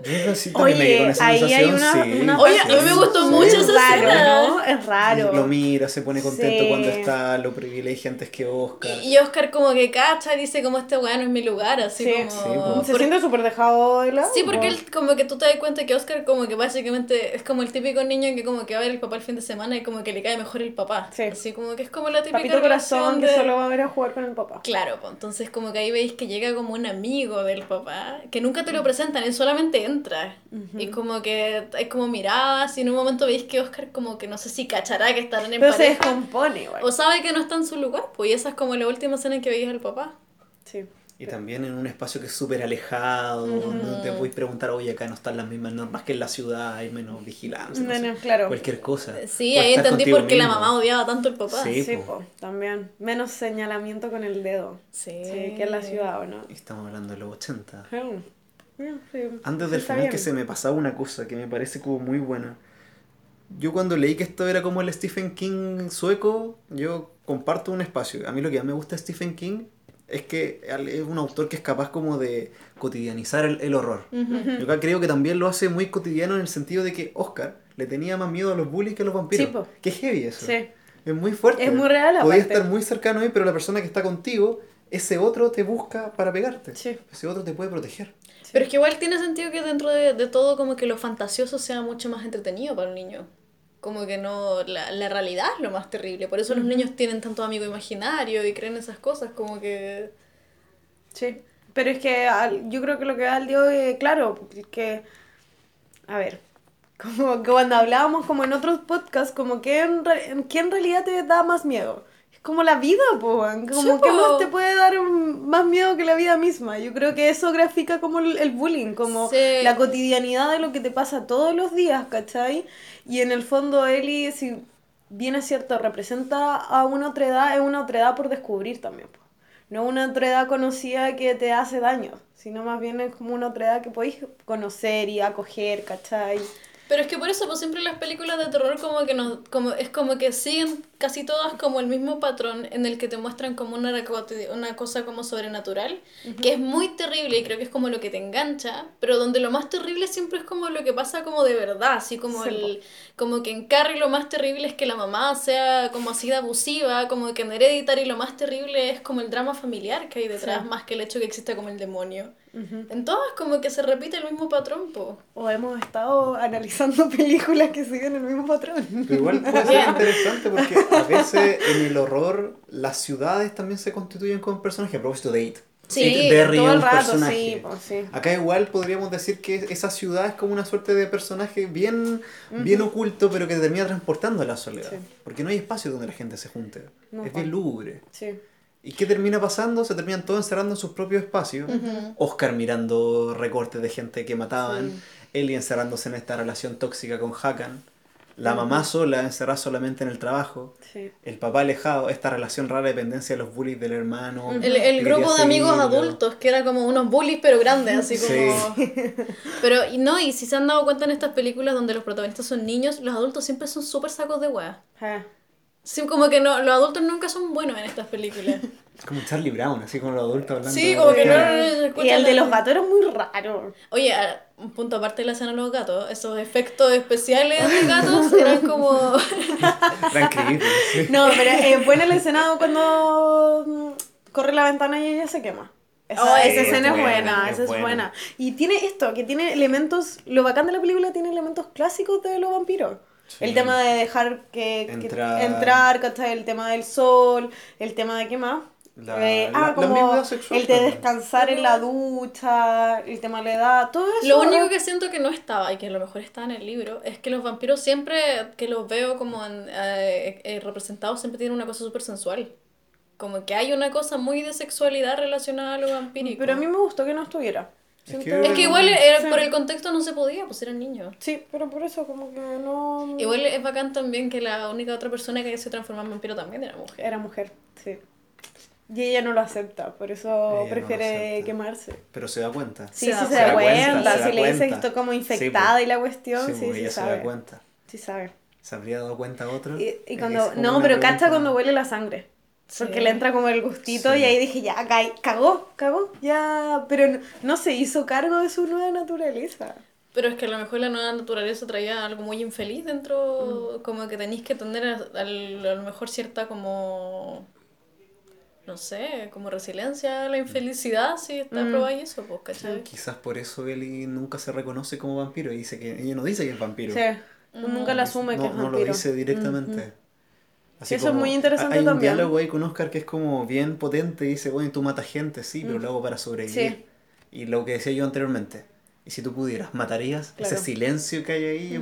Yo sí también me con Oye, esa ahí hay sensación, una, sí. una Oye, a mí me gustó es mucho esa raro, escena. ¿no? Es raro. Lo mira, se pone contento Sí. cuando está, lo privilegiantes que Oscar. Y, y Oscar como que cacha y dice como este weá no es mi lugar, así Sí. como... Sí, pues. Se siente súper dejado de lado. Sí, porque po. él como que tú te das cuenta que Oscar como que básicamente es como el típico niño que como que va a ver el papá el fin de semana y como que le cae mejor el papá. Sí. Así como que es como la típica Papito corazón relación que de- solo va a ver a jugar con el papá. Claro, pues entonces como que ahí veis que llega como un amigo del papá, que nunca te lo presentan, él solamente entra. Y como que hay como miradas y en un momento veis que Oscar como que no sé si cachará que estarán en Pero se pareja descompone igual. o sabe que no está en su lugar, pues y esa es como la última escena en que veis al papá. Sí. Y también en un espacio que es súper alejado, no te puedes preguntar, oye, acá no están las mismas normas que en la ciudad, hay menos vigilancia, no No, sé, no, claro. cualquier cosa. Sí, Puedes ahí entendí por qué la mamá odiaba tanto al papá. Sí. Sí, po. po, también. Menos señalamiento con el dedo. Sí. Sí, que en la ciudad, ¿o no? Estamos hablando de los 80. Mm. Sí, Antes del final que se me pasaba una cosa que me parece como muy buena. Yo cuando leí que esto era como el Stephen King sueco, yo comparto un espacio. A mí lo que más me gusta de Stephen King es que es un autor que es capaz como de cotidianizar el, el horror. Yo acá creo que también lo hace muy cotidiano en el sentido de que Oscar le tenía más miedo a los bullies que a los vampiros. Sí. Qué heavy eso. Sí. Es muy fuerte. Es muy real, Podía aparte. estar muy cercano ahí, pero la persona que está contigo, ese otro te busca para pegarte. Sí. Ese otro te puede proteger. Pero es que igual tiene sentido que dentro de, de todo como que lo fantasioso sea mucho más entretenido para el niño. Como que no, la, la realidad es lo más terrible. Por eso los niños tienen tanto amigo imaginario y creen esas cosas como que... Sí, pero es que al- yo creo que lo que da el Dios es claro, que, a ver, (laughs) como que cuando hablábamos como en otros podcasts, como que en, re- en qué en realidad te da más miedo. Como la vida, po, como Sí, que po. más te puede dar un- más miedo que la vida misma. Yo creo que eso grafica como el, el bullying, como Sí. la cotidianidad de lo que te pasa todos los días, ¿cachai? Y en el fondo Eli, si bien es cierto, representa a una otra edad, es una otra edad por descubrir también, po no una otra edad conocida que te hace daño, sino más bien es como una otra edad que podéis conocer y acoger, ¿cachai? Pero es que por eso, pues siempre las películas de terror como que nos, como, es como que siguen casi todas como el mismo patrón en el que te muestran como una, una cosa como sobrenatural, que es muy terrible y creo que es como lo que te engancha, pero donde lo más terrible siempre es como lo que pasa como de verdad, así como Sí, el, como que en Carrie lo más terrible es que la mamá sea como así de abusiva, como que en Hereditary lo más terrible es como el drama familiar que hay detrás, Sí. más que el hecho que exista como el demonio. En todas como que se repite el mismo patrón, po. O hemos estado analizando (laughs) películas que siguen el mismo patrón. Pero igual puede ser interesante porque a veces en el horror las ciudades también se constituyen como personajes. A propósito de It. Sí, It Derry todo el rato, personaje. sí, pues, sí. Acá igual podríamos decir que esa ciudad es como una suerte de personaje bien, bien oculto, pero que te termina transportando a la soledad. Sí. Porque no hay espacio donde la gente se junte. No, es pues. bien lúgubre. Sí. ¿Y qué termina pasando? Se terminan todos encerrando en sus propios espacios. Oscar mirando recortes de gente que mataban. Ellie encerrándose en esta relación tóxica con Hakan. La mamá sola, encerrada solamente en el trabajo. Sí. El papá alejado, esta relación rara dependencia de los bullies del hermano. El, grupo de amigos adultos, que era como unos bullies pero grandes, así como... Sí. (laughs) Pero, y no, y si se han dado cuenta en estas películas donde los protagonistas son niños, los adultos siempre son súper sacos de hueá. Ah. Sí, como que no, los adultos nunca son buenos en estas películas. (laughs) Como Charlie Brown, así como los adultos hablando. Sí, como que no... No se Y el de los gatos era muy raro. Oye, a- un punto aparte de la escena de los gatos, esos efectos especiales de gatos eran como... No, pero es buena la escena cuando mm, corre la ventana y ella se quema. Esa, Oh, esa es escena es buena, buena, es esa es buena. buena. Y tiene esto, que tiene elementos, lo bacán de la película tiene elementos clásicos de los vampiros. Sí. El tema de dejar que, que- Entrar. entrar, ¿cachai? El tema del sol, el tema de qué más. La- Eh, la- ah, la como ambigüedad sexual el de también. descansar en la ducha, el tema de la edad, todo eso. Lo único que siento que no estaba, y que a lo mejor está en el libro, es que los vampiros siempre, que los veo como en, eh, eh, representados, siempre tienen una cosa súper sensual. Como que hay una cosa muy de sexualidad relacionada a lo vampírico. Pero a mí me gustó que no estuviera. Es que- Es que igual era, Sí. por el contexto no se podía, pues eran niños. Sí, pero por eso como que no... Igual es bacán también que la única otra persona que se transformó en vampiro también era mujer. Era mujer, sí. Y ella no lo acepta, por eso Ella prefiere quemarse. Pero se da cuenta. Sí, sí se, da cuenta, si le dice que cuenta. está como Sí, infectada pues. y la cuestión, Sí, sí, pues, sí, ella se sabe. da cuenta. Sí sabe. ¿Se habría dado cuenta otro? Y, cuando, no, pero cacha cuando huele la sangre. Porque Sí. le entra como el gustito Sí. y ahí dije, ya, ca- cagó, cagó, ya. Pero no, no se hizo cargo de su nueva naturaleza. Pero es que a lo mejor la nueva naturaleza traía algo muy infeliz dentro, como que tenéis que tener a lo mejor cierta como, no sé, como resiliencia a la infelicidad, si está Mm. probado y eso, pues, ¿cachai? Quizás por eso Ellie nunca se reconoce como vampiro. Y dice que ella no dice que es vampiro. Sí, nunca le asume no, que es no vampiro. lo dice directamente. Así Eso es como- muy interesante Hay un también. diálogo ahí con Oscar que es como bien potente y dice, bueno, tú matas gente, sí, pero lo hago para sobrevivir. Mm. Sí. Y lo que decía yo anteriormente, y si tú pudieras, ¿matarías? Claro. Ese silencio que hay ahí, es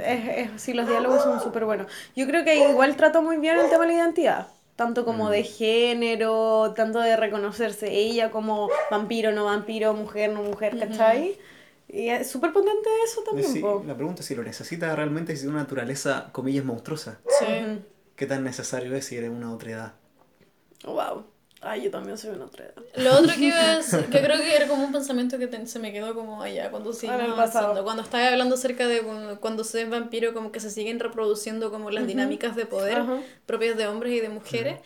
es, es- sí, los diálogos son súper buenos. Yo creo que igual trató muy bien el tema de la identidad. Tanto como Mm. de género, tanto de reconocerse ella como vampiro, no vampiro, mujer, no mujer, ¿cachai? Y es súper potente eso también, Sí, la pregunta es si lo necesitas realmente, si tiene una naturaleza, comillas, monstruosa. Sí. ¿Qué tan necesario es si eres una otra edad? Wow. Ay, yo también soy una otra edad. Lo otro que iba a (laughs) decir, que creo que era como un pensamiento que te- se me quedó como allá cuando avanzando. Cuando estaba hablando acerca de cuando, cuando se es vampiro, como que se siguen reproduciendo como las dinámicas de poder Ajá. propias de hombres y de mujeres.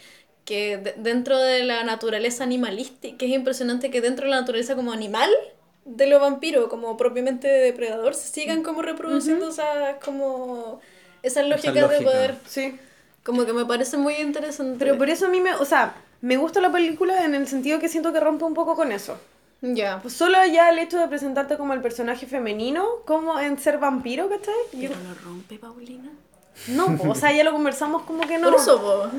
Que de- dentro de la naturaleza animalística, que es impresionante que dentro de la naturaleza como animal de lo vampiro, como propiamente de depredador, se sigan como reproduciendo esas como esas lógicas de lógicas. poder. Sí. Como que me parece muy interesante. Pero por eso a mí me, o sea, me gusta la película en el sentido que siento que rompe un poco con eso. Ya. Pues solo ya el hecho de presentarte como el personaje femenino, como en ser vampiro, ¿cachai? Yo- Pero lo rompe, Paulina. no, po, o sea, ya lo conversamos como que no. Por eso, po.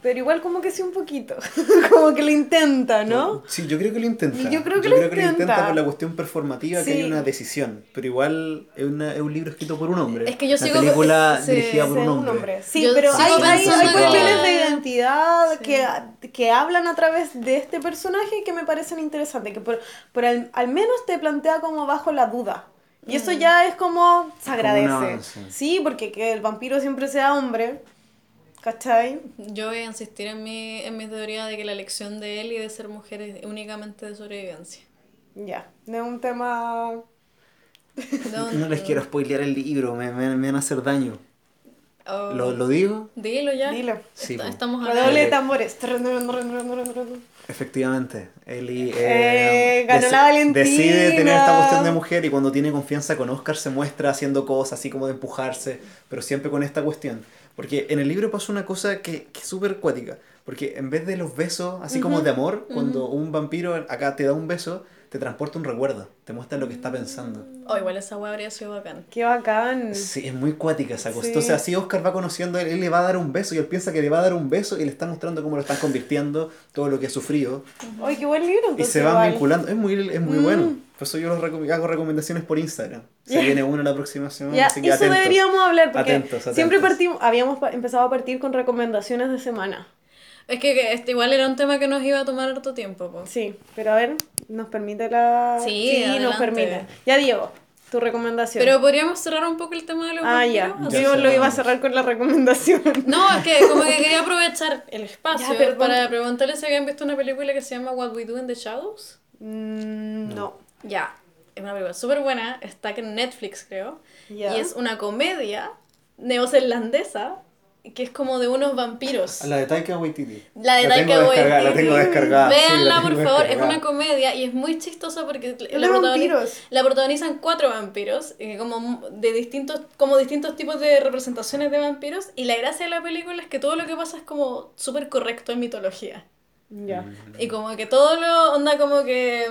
Pero igual como que sí un poquito. (laughs) como que lo intenta, ¿no? Sí, yo creo que lo intenta. Yo creo que lo intenta. por la cuestión performativa que Sí. hay una decisión. Pero igual es, una- es un libro escrito por un hombre. Es que yo Una sigo- película sí, dirigida por Sí, un hombre. Sí, Yo pero hay, hay, pensando hay que- cuestiones de identidad Sí. que, que hablan a través de este personaje que me parecen interesantes, que por, por al, al menos te plantea como bajo la duda. Y eso ya es como, se agradece. Sí, porque que el vampiro siempre sea hombre, ¿cachai? Yo voy a insistir en mi, en mi teoría de que la elección de él y de ser mujer es únicamente de sobrevivencia. Ya, de un tema... No, (laughs) No les quiero spoilear el libro, me, me- me van a hacer daño. Oh. ¿Lo, lo digo? Dilo ya. Dilo. Sí, Está- estamos de tambores. Efectivamente, Eli Eh, ganó deci- la Valentina. decide tener esta cuestión de mujer y cuando tiene confianza con Oscar se muestra haciendo cosas así como de empujarse, pero siempre con esta cuestión. Porque en el libro pasa una cosa que, que es súper cuática, porque en vez de los besos así como de amor, cuando un vampiro acá te da un beso, te transporta un recuerdo, te muestra lo que está pensando. Oh, igual esa weá habría sido bacán. Qué bacán. Sí, es muy cuática esa cosa. Sí. Entonces así Oscar va conociendo, él, él le va a dar un beso y él piensa que le va a dar un beso y le está mostrando cómo lo están convirtiendo, todo lo que ha sufrido. Ay, qué buen libro. Y se van igual. vinculando. Es muy, es muy Mm. bueno. Por eso yo los recom- hago recomendaciones por Instagram. Se Ya. viene uno la próxima semana. Ya, así que eso atentos. deberíamos hablar porque Atentos, atentos. siempre partimos, habíamos empezado a partir con recomendaciones de semana. Es que, que este igual era un tema que nos iba a tomar harto tiempo, po. Sí, pero a ver, nos permite la... Sí, nos adelante. permite. Ya Diego, tu recomendación. Pero podríamos cerrar un poco el tema de los ah, ya. Yo lo iba a cerrar con la recomendación. (laughs) No, es que como que quería aprovechar el espacio Ya, para preguntarles si habían visto una película que se llama What We Do in the Shadows. Mm, no. Ya, es una película súper buena, está en Netflix creo, Ya. y es una comedia neozelandesa que es como de unos vampiros. La de Taika Waititi. La de tengo Taika descargada, La tengo Waititi. descargada. sí, la Véanla, tengo por favor, es una comedia y es muy chistosa porque la, protagoni- vampiros. la protagonizan cuatro vampiros, eh, como de distintos, como distintos tipos de representaciones de vampiros, y la gracia de la película es que todo lo que pasa es como súper correcto en mitología. Ya. Y como que todo lo onda como que...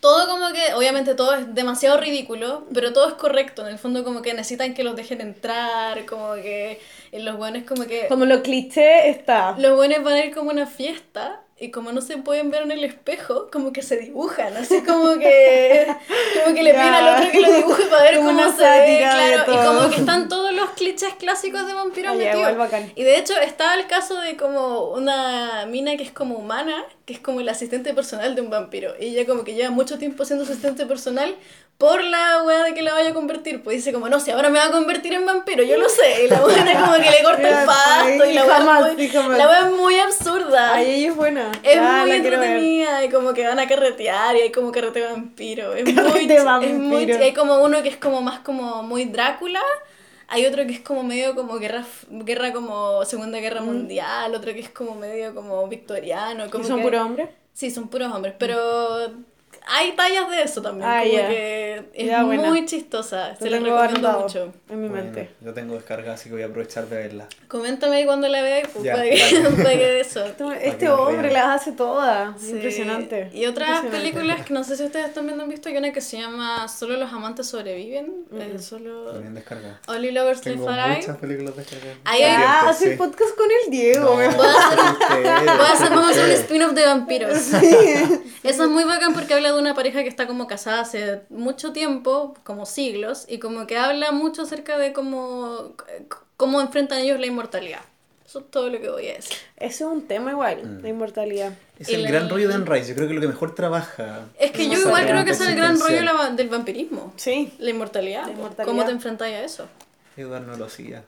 Todo como que, obviamente todo es demasiado ridículo, pero todo es correcto. En el fondo como que necesitan que los dejen entrar, como que los buenos como que... Como lo cliché está. Los buenos van a ir como una fiesta y como no se pueden ver en el espejo, como que se dibujan, así como que (laughs) como que le piden al otro que lo dibuje para ver cómo se ve, claro, y como que están todos los clichés clásicos de vampiros Ah, metidos. Y de hecho estaba el caso de como una mina que es como humana, que es como el asistente personal de un vampiro. Y ella como que lleva mucho tiempo siendo asistente personal por la weá de que la vaya a convertir. Pues dice como, no, si ahora me va a convertir en vampiro, yo lo sé. Y la buena como que le corta el (laughs) pasto y la weá es muy, sí, jamás. la weá es muy absurda. Ay, ella es buena. Es muy entretenida y como que van a carretear y hay como carrete vampiro. Es muy, Carrete ch- vampiro. es muy hay como uno que es como más como muy Drácula. Hay otro que es como medio como guerra, guerra como Segunda Guerra Mundial, otro que es como medio como victoriano. Como ¿Y son puros hombres? Sí, son puros hombres, pero hay tallas de eso también. Ah, como ya. que es buena. muy chistosa. Se Lo la recomiendo anotado mucho. en mi Bueno, mente. yo tengo descargada, así que voy a aprovechar de verla. Coméntame ahí cuando la veáis, pues, Ya, para, que, (laughs) para que de eso. Este, este hombre las hace todas. Sí. Impresionante. Y otras Impresionante. películas que no sé si ustedes también han visto, hay una que se llama Solo los amantes sobreviven. eh, solo También descargada. Only Lovers Live for muchas películas descargadas. Ahí hay- Ah, hacer sí. podcast con el Diego. No, (laughs) Voy a hacer vamos a hacer un spin-off de vampiros. Eso es muy bacán porque habla de una pareja que está como casada hace mucho tiempo, como siglos, y como que habla mucho acerca de cómo, cómo enfrentan ellos la inmortalidad. Eso es todo lo que voy a decir. Ese es un tema igual, Mm. la inmortalidad. Es el la- gran rollo de Anne Rice. Yo creo que lo que mejor trabaja. Es que yo igual creo que es el gran rollo la- del vampirismo. Sí. La inmortalidad. La inmortalidad. ¿Cómo te enfrentáis a eso? Eduardo no lo hacía.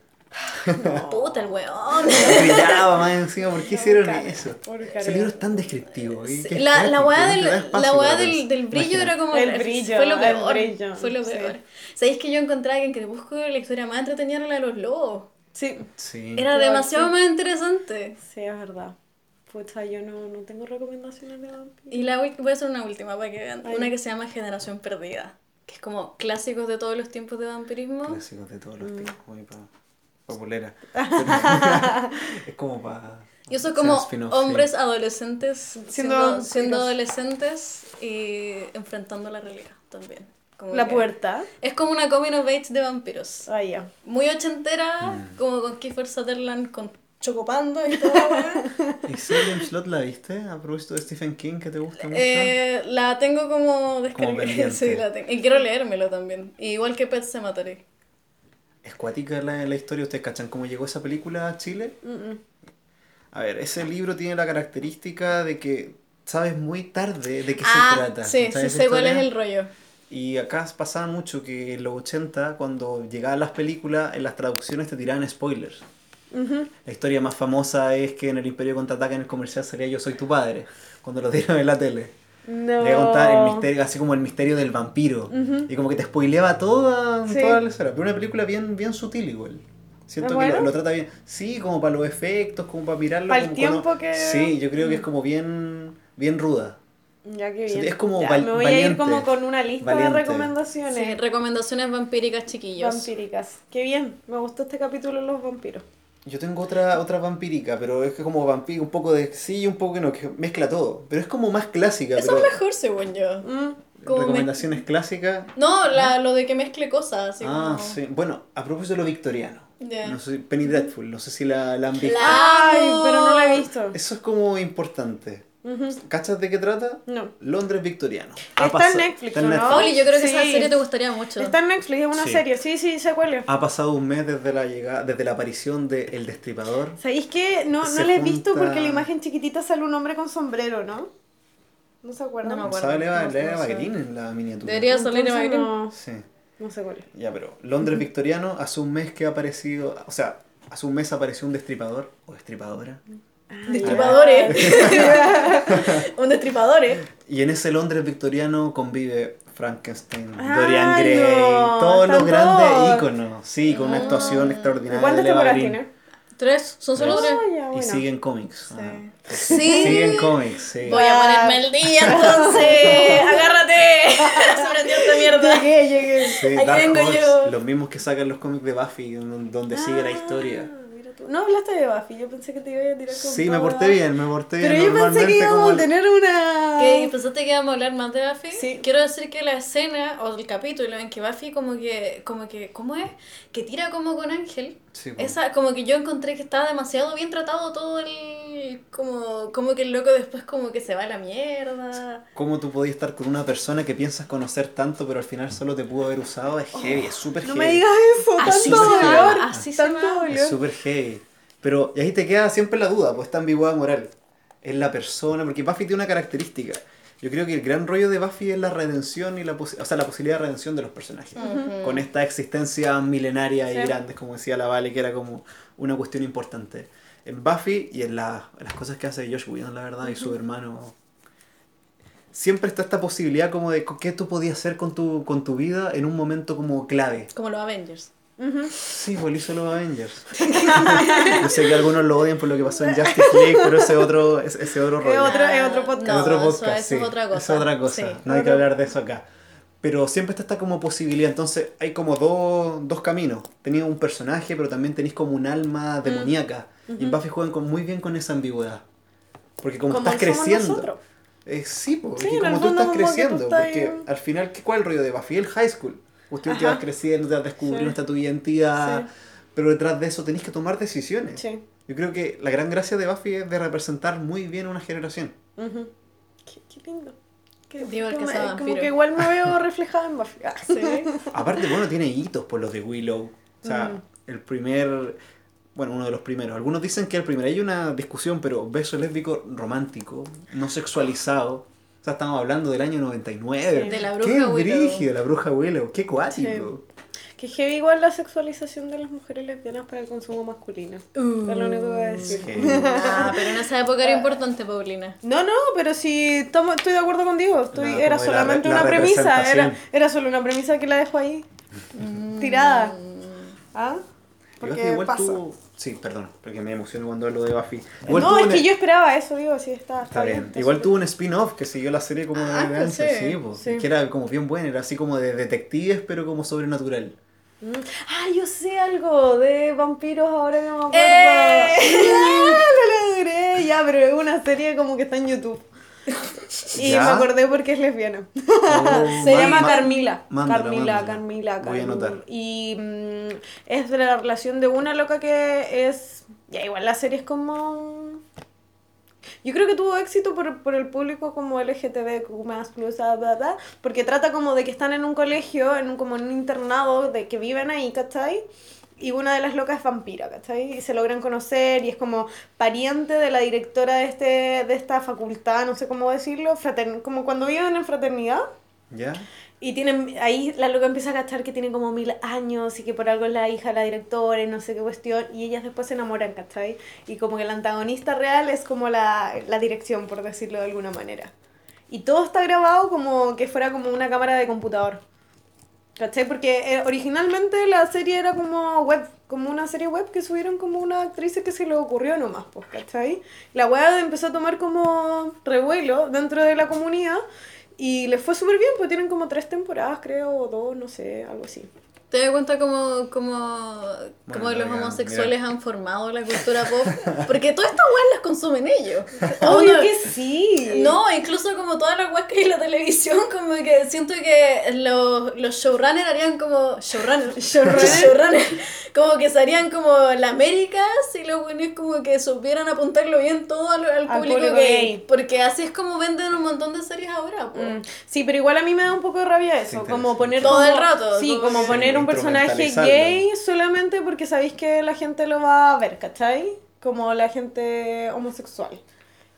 (laughs) Puta el weón. (laughs) Brillaba más encima. ¿Por qué hicieron cara, eso? Ese libro es tan descriptivo. es La, la weá del, la weá del, del brillo era como. El brillo, Fue lo peor. brillo, Fue lo sí. peor. ¿Sabéis que yo encontraba que en Crepúsculo la historia más entretenida era la de los lobos? Sí. Sí. Era Claro, demasiado sí. más interesante. Sí, es verdad. Pucha, yo no, no tengo recomendaciones de vampiros. Y la voy a hacer una última para que vean. Ay. Una que se llama Generación Perdida. Que es como clásicos de todos los tiempos de vampirismo. Clásicos de todos los Mm. tiempos. Muy populera. (laughs) es como para. Y eso como hombres adolescentes Siendo siendo, siendo adolescentes y enfrentando la realidad también. Como La puerta. Es como una coming of age de vampiros. Ah, ya. Muy ochentera, Mm. como con Kiefer Sutherland con Chocopando y weá. (laughs) ¿Y Salem Slot la viste? A propósito de Stephen King, que te gusta mucho. Eh, la tengo como descargada. (laughs) Sí, la tengo. Y quiero leérmelo también. Igual que Pet Cemetery. Es cuática la, la historia. ¿Ustedes cachan cómo llegó esa película a Chile? Mm, mm. A ver, ese libro tiene la característica de que sabes muy tarde de qué ah, se trata. sí, ¿Sabes sí sé cuál es el rollo. Y acá pasaba mucho que en los 80, cuando llegaban las películas, en las traducciones te tiraban spoilers. La historia más famosa es que en el Imperio Contraataca en el comercial salía Yo soy tu padre, cuando lo dieron en la tele. No. Le iba a contar el misterio, así como el misterio del vampiro. Y como que te spoileaba toda, Sí. toda la escena. Pero una película bien, bien sutil igual. Siento ¿Es que lo, trata bien. Sí, como para los efectos, como para mirarlo. Para el como tiempo que- Sí, yo creo que es como bien, bien ruda. Ya que O sea, bien. es como Ya, val- me voy a ir como con una lista Valiente. de recomendaciones Sí, recomendaciones vampíricas, chiquillos. vampíricas. Qué bien, me gustó este capítulo de los vampiros. Yo tengo otra, otra vampírica, pero es que como vampiro, un poco de sí y un poco que no, que mezcla todo. Pero es como más clásica. Eso pero es mejor, según yo. Mm. como me- recomendaciones clásicas. No, la, lo de que mezcle cosas, así ah, como... sí. Bueno, a propósito de lo victoriano. Ya. No sé, Penny Dreadful, no sé si la, la han visto. La- Ay, amo. pero no la he visto. Eso es como importante. Ujú. ¿Cachas de qué trata? No. Londres victoriano. Está Ha Netflix, está en ¿o no? Netflix. Pauli, yo creo que esa Sí. serie te gustaría mucho. Está en Netflix, es una Sí. serie. Sí, sí, sé cuál es. Ha pasado un mes desde la llegada, desde la aparición de El Destripador. ¿Sabéis que no, no la he visto junta- porque la imagen chiquitita sale un hombre con sombrero, ¿no? ¿No se acuerdan? No me acuerdo. Sale Eva, no, no sé. Green en la miniatura. Debería salir Entonces Eva Green. no, Sí. no sé cuál es. Ya, pero Londres victoriano, hace un mes que ha aparecido, o sea, hace un mes apareció un destripador o destripadora. Destripadores. (laughs) un destripadores. Y en ese Londres victoriano convive Frankenstein, Ah, Dorian Gray, no, todos los grandes todos. íconos. Sí, con una actuación extraordinaria. ¿Cuántas temporadas tiene? Tres, son solo Tres. tres. Ah, ya, Y bueno. siguen cómics. Sí. Ah, Sí. Siguen cómics, sí. Voy a ponerme el día entonces. (laughs) Agárrate. (laughs) Prendió esta mierda. Llegué, llegué. Sí, vengo Horse, yo. los mismos que sacan los cómics de Buffy, don- donde sigue la historia. No hablaste de Buffy, yo pensé que te iba a tirar con Sí, me porté bien, me porté bien. Pero yo pensé normalmente que íbamos como a tener una... ¿Qué? ¿Pensaste que íbamos a hablar más de Buffy? Sí. Quiero decir que la escena o el capítulo en que Buffy como que, como que, ¿cómo es? Que tira como con Ángel. Sí. Esa, como que yo encontré que estaba demasiado bien tratado todo el... Como, como que el loco después como que se va a la mierda. ¿Cómo tú podías estar con una persona que piensas conocer tanto, pero al final solo te pudo haber usado? Es heavy, es súper Oh, No heavy. me digas eso, Así tanto se va, dolor, así se tanto va. Es súper heavy. Pero, y ahí te queda siempre la duda, pues esta ambigüedad moral. Es la persona, porque Buffy tiene una característica. Yo creo que el gran rollo de Buffy es la redención y la, posi- o sea, la posibilidad de redención de los personajes. Con esta existencia milenaria y Sí. grande, como decía la Vale, que era como una cuestión importante. En Buffy y en, la- en las cosas que hace Josh Whedon, la verdad, y su hermano. Siempre está esta posibilidad como de qué tú podías hacer con tu, con tu vida en un momento como clave. Como los Avengers. Sí, pues hizo los Avengers. (laughs) Yo sé que algunos lo odian por lo que pasó en Justice League, pero ese otro, ese, ese otro Es rollo. otro, es otro podcast. No, otro podcast, eso sí. es otra cosa. Es otra cosa. Sí. No hay que hablar de eso acá. Pero siempre está esta como posibilidad. Entonces hay como dos, dos caminos. Tenéis un personaje, pero también tenéis como un alma Mm. Demoníaca. Y en Buffy juegan con, muy bien con esa ambigüedad. Porque como, Como estás creciendo. Eh, sí, po, Sí, como tú estás como que tú creciendo. estás Porque ahí- al final, ¿qué- ¿cuál es el rollo de Buffy? El high school. Usted te Ajá. vas creciendo, te vas descubriendo Sí. hasta tu identidad. Sí. Pero detrás de eso tenéis que tomar decisiones. Sí. Yo creo que la gran gracia de Buffy es de representar muy bien a una generación. Ujú. Qué, qué lindo. Qué- Digo el que como, como que igual me veo reflejada en Buffy. (laughs) Ah. Sí. Aparte, bueno, tiene hitos por los de Willow. O sea, Mm. el primer. Bueno, uno de los primeros. Algunos dicen que el primero. Hay una discusión, pero beso lésbico romántico, no sexualizado. O sea, estamos hablando del año 99. Sí. De la Qué bruja Willow. brígido, la bruja Willow. Qué cuático. Que heavy igual la sexualización de las mujeres lesbianas para el consumo masculino. Uh. Es lo único que voy a decir. Sí. (laughs) Ah, pero en esa época era importante, Paulina. No, no, pero si tomo, estoy de acuerdo contigo. Estoy, No, era la solamente la una premisa. Era, era solo una premisa que la dejo ahí. Tirada. ¿Ah? Buffy Porque igual pasa. tuvo- Sí, perdón, porque me emociono cuando hablo de Buffy. Igual no, es que yo esperaba eso, digo, sí, está, está, Está bien. Igual tuvo un spin-off que siguió la serie como Ah, de sí, sí, po, sí. que era como bien buena, era así como de detectives, pero como sobrenatural. Mm. Ah, yo sé algo de vampiros ahora que me acuerdo. ¡Eh! (laughs) ¡Ya! Lo logré. Ya, pero es una serie como que está en YouTube. (laughs) Y ¿Ya? me acordé porque es lesbiana. Oh, Se ma- llama ma- Carmila. mándala, Carmila, mándala. Carmila, Voy a Carmila. anotar. Y mm, es de la relación de una loca que es. Ya, igual la serie es como. Yo creo que tuvo éxito por, por el público como LGTBQ más plus, bla, bla, bla, porque trata como de que están en un colegio, en un, como en un internado, de que viven ahí, ¿cachai? Y una de las locas es vampira, ¿cachai? Y se logran conocer y es como pariente de la directora de, este, de esta facultad, no sé cómo decirlo, fratern como cuando viven en fraternidad. ¿Ya? Y tienen, ahí la loca empieza a cachar que tiene como mil años y que por algo es la hija de la directora y no sé qué cuestión. Y ellas después se enamoran, ¿cachai? Y como que el antagonista real es como la, la dirección, por decirlo de alguna manera. y todo está grabado como que fuera como una cámara de computador. ¿Cachai? Porque eh, originalmente la serie era como web, como una serie web que subieron como una actriz que se le ocurrió nomás, pues, ¿cachai? La web empezó a tomar como revuelo dentro de la comunidad y les fue súper bien, pues tienen como tres temporadas, creo, o dos, no sé, algo así. ¿Te das cuenta cómo, cómo, cómo Bueno, los mira, homosexuales mira. han formado la cultura pop? Porque todas estas weas las consumen ellos. (laughs) Obvio Uno- que sí. No, incluso como todas las weas que hay en la televisión, como que siento que los, los showrunners harían como. Showrunner. (laughs) Showrunner. Como que se harían como la América si los buenos como que supieran apuntarlo bien todo al, al Al público público gay. gay. Porque así es como venden un montón de series ahora. Mm, Sí, pero igual a mí me da un poco de rabia eso, Sí, como poner Todo como- el rato, Sí, como como poner un personaje Instrumentalizarlo. gay solamente porque sabéis que la gente lo va a ver, ¿cachai? Como la gente homosexual.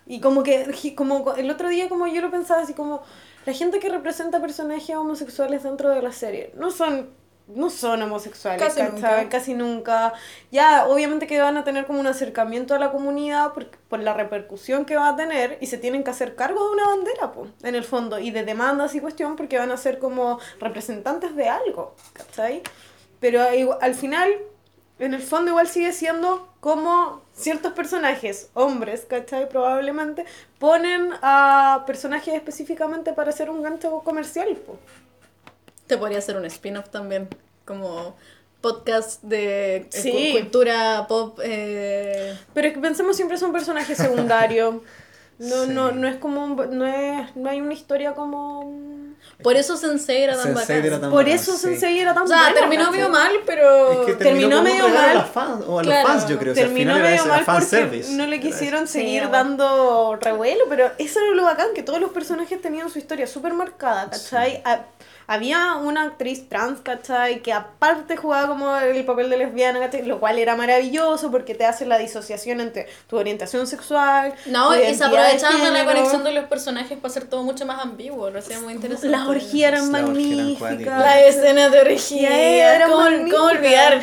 Y como que como el otro día como yo lo pensaba así como la gente que representa personajes homosexuales dentro de la serie no son no son homosexuales, Casi nunca. Casi nunca. Ya, obviamente que van a tener como un acercamiento a la comunidad por, por la repercusión que va a tener y se tienen que hacer cargo de una bandera, po, en el fondo, y de demandas y cuestión porque van a ser como representantes de algo, ¿cachai? Pero al final, en el fondo igual sigue siendo como ciertos personajes, hombres, ¿cachai? Probablemente, ponen a personajes específicamente para hacer un gancho comercial, po. Te podría hacer un spin-off también, como podcast de eh, Sí. cultura pop. eh, Pero es que pensemos siempre son personajes secundarios. (laughs) No, Sí. no, no es como un- no es, no hay una historia como Por eso Sensei era tan Sensei bacán. era tan por bacán, eso sí. Sensei era tan O sea, terminó medio mal, pero... Es que terminó medio mal. A, las fans, o a los fans, yo creo. o sea, al terminó final medio mal porque service. no le quisieron Sí, seguir dando revuelo, pero eso era lo bacán, que todos los personajes tenían su historia súper marcada, ¿cachai? Ha- Había una actriz trans, ¿cachai? Que aparte jugaba como el papel de lesbiana, ¿cachai? Lo cual era maravilloso porque te hace la disociación entre tu orientación sexual. No, y se aprovechaban la conexión de los personajes para hacer todo mucho más ambiguo, lo hacía muy interesante. Las orgías eran Las eran magníficas. cuáticas. La escena de orgía, Era ¿cómo, olvidar?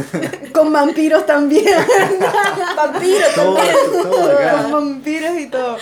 (laughs) Con vampiros también. (laughs) Vampiros Todo, todo. Con vampiros y todo.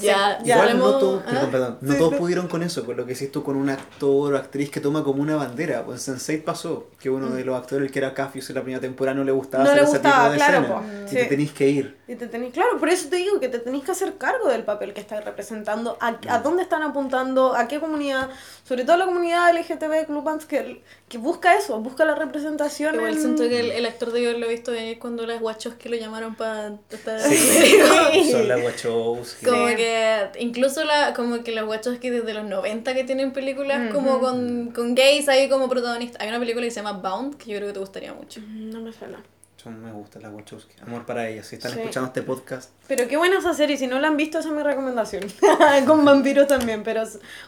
ya, ya Igual hablemos- no todos, ¿ah? perdón, perdón, no Sí, todos sí. pudieron con eso, con lo que hiciste tú con un actor o actriz que toma como una bandera. Pues en Sense8 pasó que uno de los actores, el que era Cafius en la primera temporada, no le gustaba No hacer le ese gustaba, tipo de claro, escena. po. Y Sí. te tenéis que ir. Y te tenéis, claro, por eso te digo que te tenéis que hacer cargo del papel que estás representando, a, a dónde están apuntando, a qué comunidad, sobre todo la comunidad LGTB Clubans que, que busca eso, busca la representación. Igual en- siento que el, el actor de yo lo he visto venir cuando las guachos que lo llamaron para estar Sí, (laughs) Sí. son las Wachowski. Como Sí. que incluso la, como que los guachos que desde los 90 que tienen películas como con, con gays ahí como protagonistas. Hay una película que se llama Bound que yo creo que te gustaría mucho. No me suena. Son, me gustan las Wachowski. Amor para ellas. Si están Sí. escuchando este podcast, Pero qué buena esa serie, si no la han visto esa es mi recomendación. (laughs) Con vampiros también, pero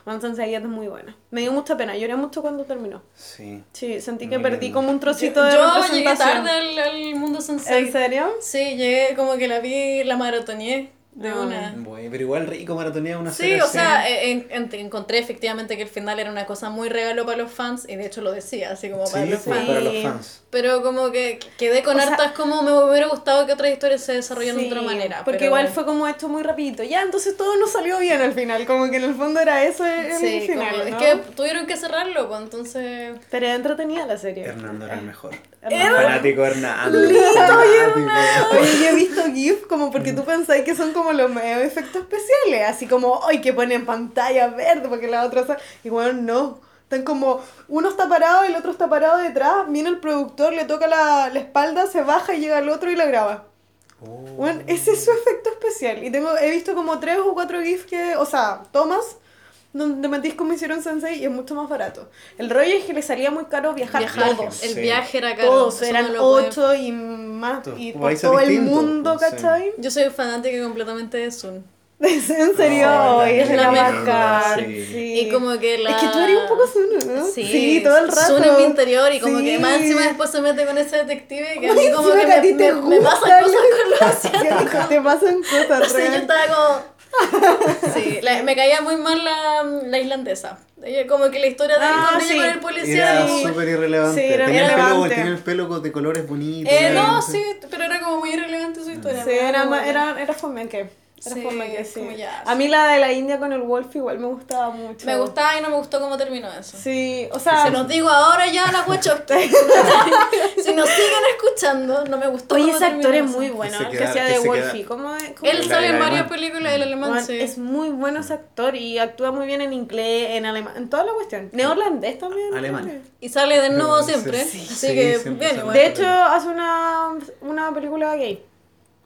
One Sunset es muy buena. Me dio mucha pena, lloré mucho cuando terminó. sí. Sí, sentí que perdí lindo. como un trocito yo de yo llegué representación. tarde al, al mundo sensei. ¿En serio? Sí, llegué como que la vi, la maratoneé de una. Bueno, pero igual rico maratonía una Sí, serie o sea, en- en- encontré efectivamente que el final era una cosa muy regalo para los fans, y de hecho lo decía, así como para Sí, los fans. para los Sí. fans. Pero como que quedé con O sea- hartas como me hubiera gustado que otras historias se desarrollaran de otra manera. Porque pero- igual fue como esto muy rapidito. Ya, entonces todo no salió bien al final. Como que en el fondo era eso el Sí, final. como- ¿no? es que tuvieron que cerrarlo, pues entonces... Pero entretenida la serie. Hernando era el mejor. Hernando. Fanático fanático. Oye, yo he visto GIF como porque tú pensáis que son como los efectos especiales. Así como, ¡ay! que ponen pantalla verde porque la otra. Y bueno, no. Están como, uno está parado, el otro está parado detrás. Viene el productor, le toca la, la espalda, se baja y llega el otro y la graba. Oh. Bueno, ese es su efecto especial. Y tengo, he visto como tres o cuatro GIFs que, o sea, tomas donde metís como hicieron Sensei y es mucho más barato. El rollo es que le salía muy caro viajar, Viajar, todos. el Sí. viaje era caro. Todos, eran no ocho y más, Todos y por todo el mundo, pues, sí. ¿cachai? Yo soy fanática completamente de Zoom. (laughs) en serio, Oh, Ay, es la bacán. sí. sí. Y como que la... Es que tú eres un poco Zuno, ¿no? Sí, todo el rato. Zoom en mi interior y como Sí. que más encima después se mete con ese detective que a mí como que que a me, ti te me, me pasan cosas con los asiáticos. (laughs) Sí, te pasan cosas (laughs) Entonces yo real. estaba como... (laughs) Sí, la- me caía muy mal la, la islandesa. Como que la historia de Ah, sí. con el Era policía... Sí. súper irrelevante. Sí, era tenía, el pelo, irrelevante. tenía el pelo de colores bonitos. Eh, era- no, sí, pero era como muy irrelevante su historia. Sí, era, era, era fome que. Era Sí, fome que sí. como ya. A mí la de la India con el Wolf igual me gustaba mucho. Me gustaba y no me gustó cómo terminó eso. Sí, o sea, Se los digo ahora ya la (laughs) Wachowski. si nos siguen escuchando, no me gustó oye, cómo ese actor es muy bueno, Que el hacía que de Wolfie. ¿Cómo es? ¿Cómo Él sale en varias películas del alemán, Juan, sí. Es muy bueno ese actor y actúa muy bien en inglés, en alemán, en toda la cuestión. Neerlandés también. Alemán. Y sale de nuevo siempre. sí, así sí, que bien igual. De hecho, hace una, una película gay,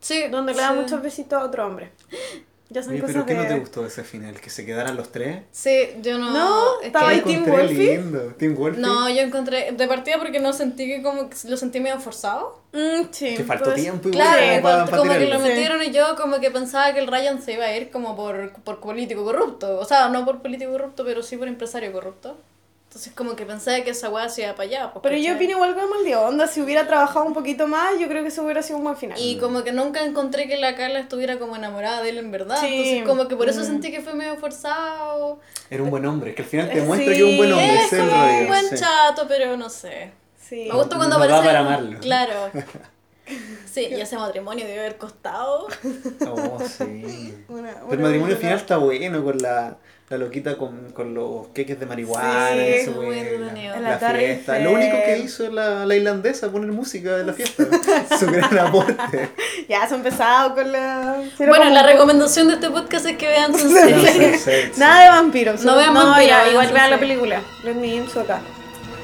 sí, donde le da muchos besitos a otro hombre. (laughs) Ya son Oye, cosas pero ¿qué no te gustó ese final? ¿Que se quedaran los tres? Sí, yo no. No, es estaba ahí Team encontré Wolfie? lindo. Team Wolfie. No, yo encontré. De partida porque no sentí que como. que Lo sentí medio forzado. Mm, sí, Que faltó pues, tiempo igual Claro, como y para, por- como que lo metieron y yo como que pensaba que el Ryan se iba a ir como por, por político corrupto. O sea, no por político corrupto, pero sí por empresario corrupto. Entonces como que pensaba que esa weá se iba para allá. pues, Pero yo opino igual como el de onda, si hubiera trabajado un poquito más, yo creo que eso hubiera sido un buen final. Y como que nunca encontré que la Carla estuviera como enamorada de él en verdad. Sí. Entonces como que por eso Mm. sentí que fue medio forzado. Era un buen hombre. Que al final te Eh, muestra sí. que es un buen hombre. Es es como un buen sí. chato, pero no sé. Sí. Me gusta cuando No aparece. para amarlo. Claro. (laughs) Sí, y ese matrimonio debe haber costado. Oh, sí. (laughs) Una- Pero una el matrimonio final está bueno con la, la loquita con, con los queques de marihuana, Sí, eso, güey, la, La la Torre fiesta. Lo único que hizo la, la irlandesa, poner música en la fiesta. (laughs) Su gran aporte. Ya se ha empezado con la. Bueno, como la un- recomendación de este podcast es que vean. Sunset. (laughs) (laughs) Sí, sí. Nada de vampiros. No vean vampiros, ya, vean igual vean la película. Let me in su acá.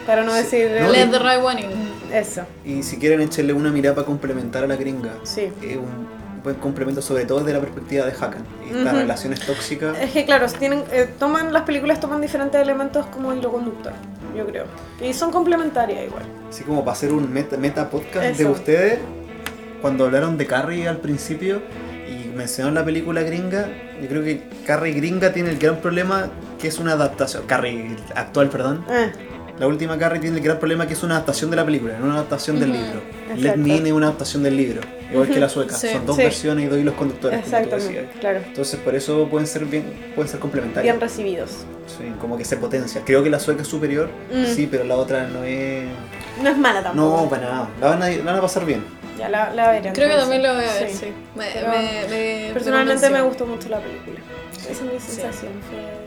Para no decir. No, Let the right one in. Eso. Y si quieren echarle una mirada para complementar a la gringa, Sí. es un buen complemento sobre todo desde la perspectiva de Hakan. Y estas Ujú. relaciones tóxicas. Es que claro, tienen, eh, toman, las películas toman diferentes elementos como hilo conductor, yo creo. Y son complementarias igual. Así como para hacer un meta, meta podcast de ustedes, cuando hablaron de Carrie al principio y mencionaron la película gringa, yo creo que Carrie gringa tiene el gran problema que es una adaptación. Carrie actual, perdón. Eh, La última Carrie tiene el gran problema que es una adaptación de la película, no una adaptación del libro. Exacto. Let Me In es una adaptación del libro, igual que la sueca. Sí. Son dos Sí. versiones y dos hilos conductores, como tú exactamente, claro. Entonces por eso pueden ser bien, pueden ser complementarios. Bien recibidos. Sí, como que se potencia. Creo que la sueca es superior, Mm. sí, pero la otra no es. No es mala tampoco. No, para nada. La van a, la van a pasar bien. Ya la, la veré. Creo que también lo voy a ver, sí. Sí. Me, Pero me- me- Personalmente me gustó mucho la película. Esa es mi sensación. Fue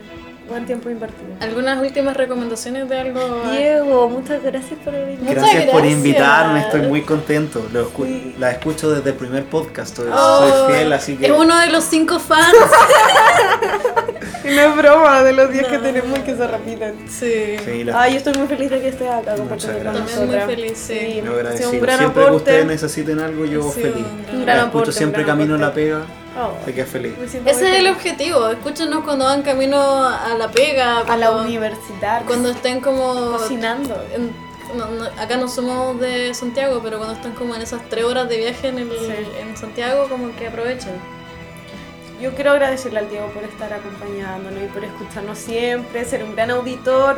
buen tiempo invertido. ¿Algunas últimas recomendaciones de algo? Diego, muchas gracias por venir. Muchas Gracias, por gracias. invitarme, estoy muy contento. Lo escu- Sí. La escucho desde el primer podcast, soy, Oh, soy fiel, así que. Es uno de los cinco fans. (laughs) Y no es broma de los días que tenemos y que se repiten. sí. Sí, la- Ay, yo estoy muy feliz de que estés acá compartiendo con. También muy feliz, sí. Un gran Siempre que aporte. ustedes necesiten algo, yo feliz. un gran Un La gran escucho aporte, siempre gran camino a la aporte. pega, Oh, así que feliz. Ese es el objetivo. Escúchenos cuando van camino a la pega. A la universidad. Cuando estén como. cocinando. en- no, no, acá no somos de Santiago, pero cuando están como en esas tres horas de viaje en, el, Sí. en Santiago, como que aprovechen. Yo quiero agradecerle al Diego por estar acompañándonos y por escucharnos siempre, ser un gran auditor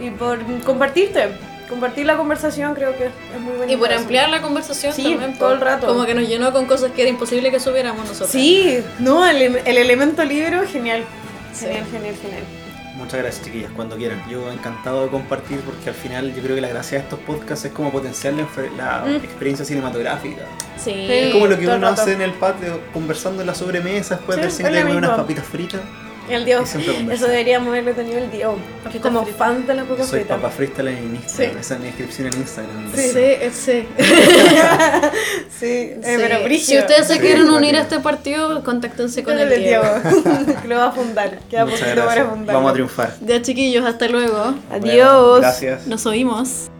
y por compartirte. Compartir la conversación creo que es muy bonito. Y por ampliar la conversación Sí, también. todo el rato. Como que nos llenó con cosas que era imposible que supiéramos nosotros. Sí, no, el, el elemento libro, genial. Sí. Genial, genial, genial. Muchas gracias, chiquillas, cuando quieran. Yo encantado de compartir porque al final yo creo que la gracia de estos podcasts es como potenciar la, Mm. experiencia cinematográfica. Sí. Es como lo que uno rato. hace en el patio, conversando en la sobremesa, después Sí, del cine comer unas papitas fritas. El conversar. Eso deberíamos haberlo tenido el Papitas como fritas. fan de la papa Soy frita. papa freestyle en Instagram, Sí. esa es mi descripción en Instagram. Sí, sí. sí. (laughs) Sí, eh, Sí. pero Si brígido. ustedes se Sí, quieren bueno. unir a este partido, contáctense con el el Diego. (laughs) Lo va a fundar. Queda poquito para fundar. Vamos a triunfar. Ya chiquillos, hasta luego. Adiós. Gracias. Nos oímos.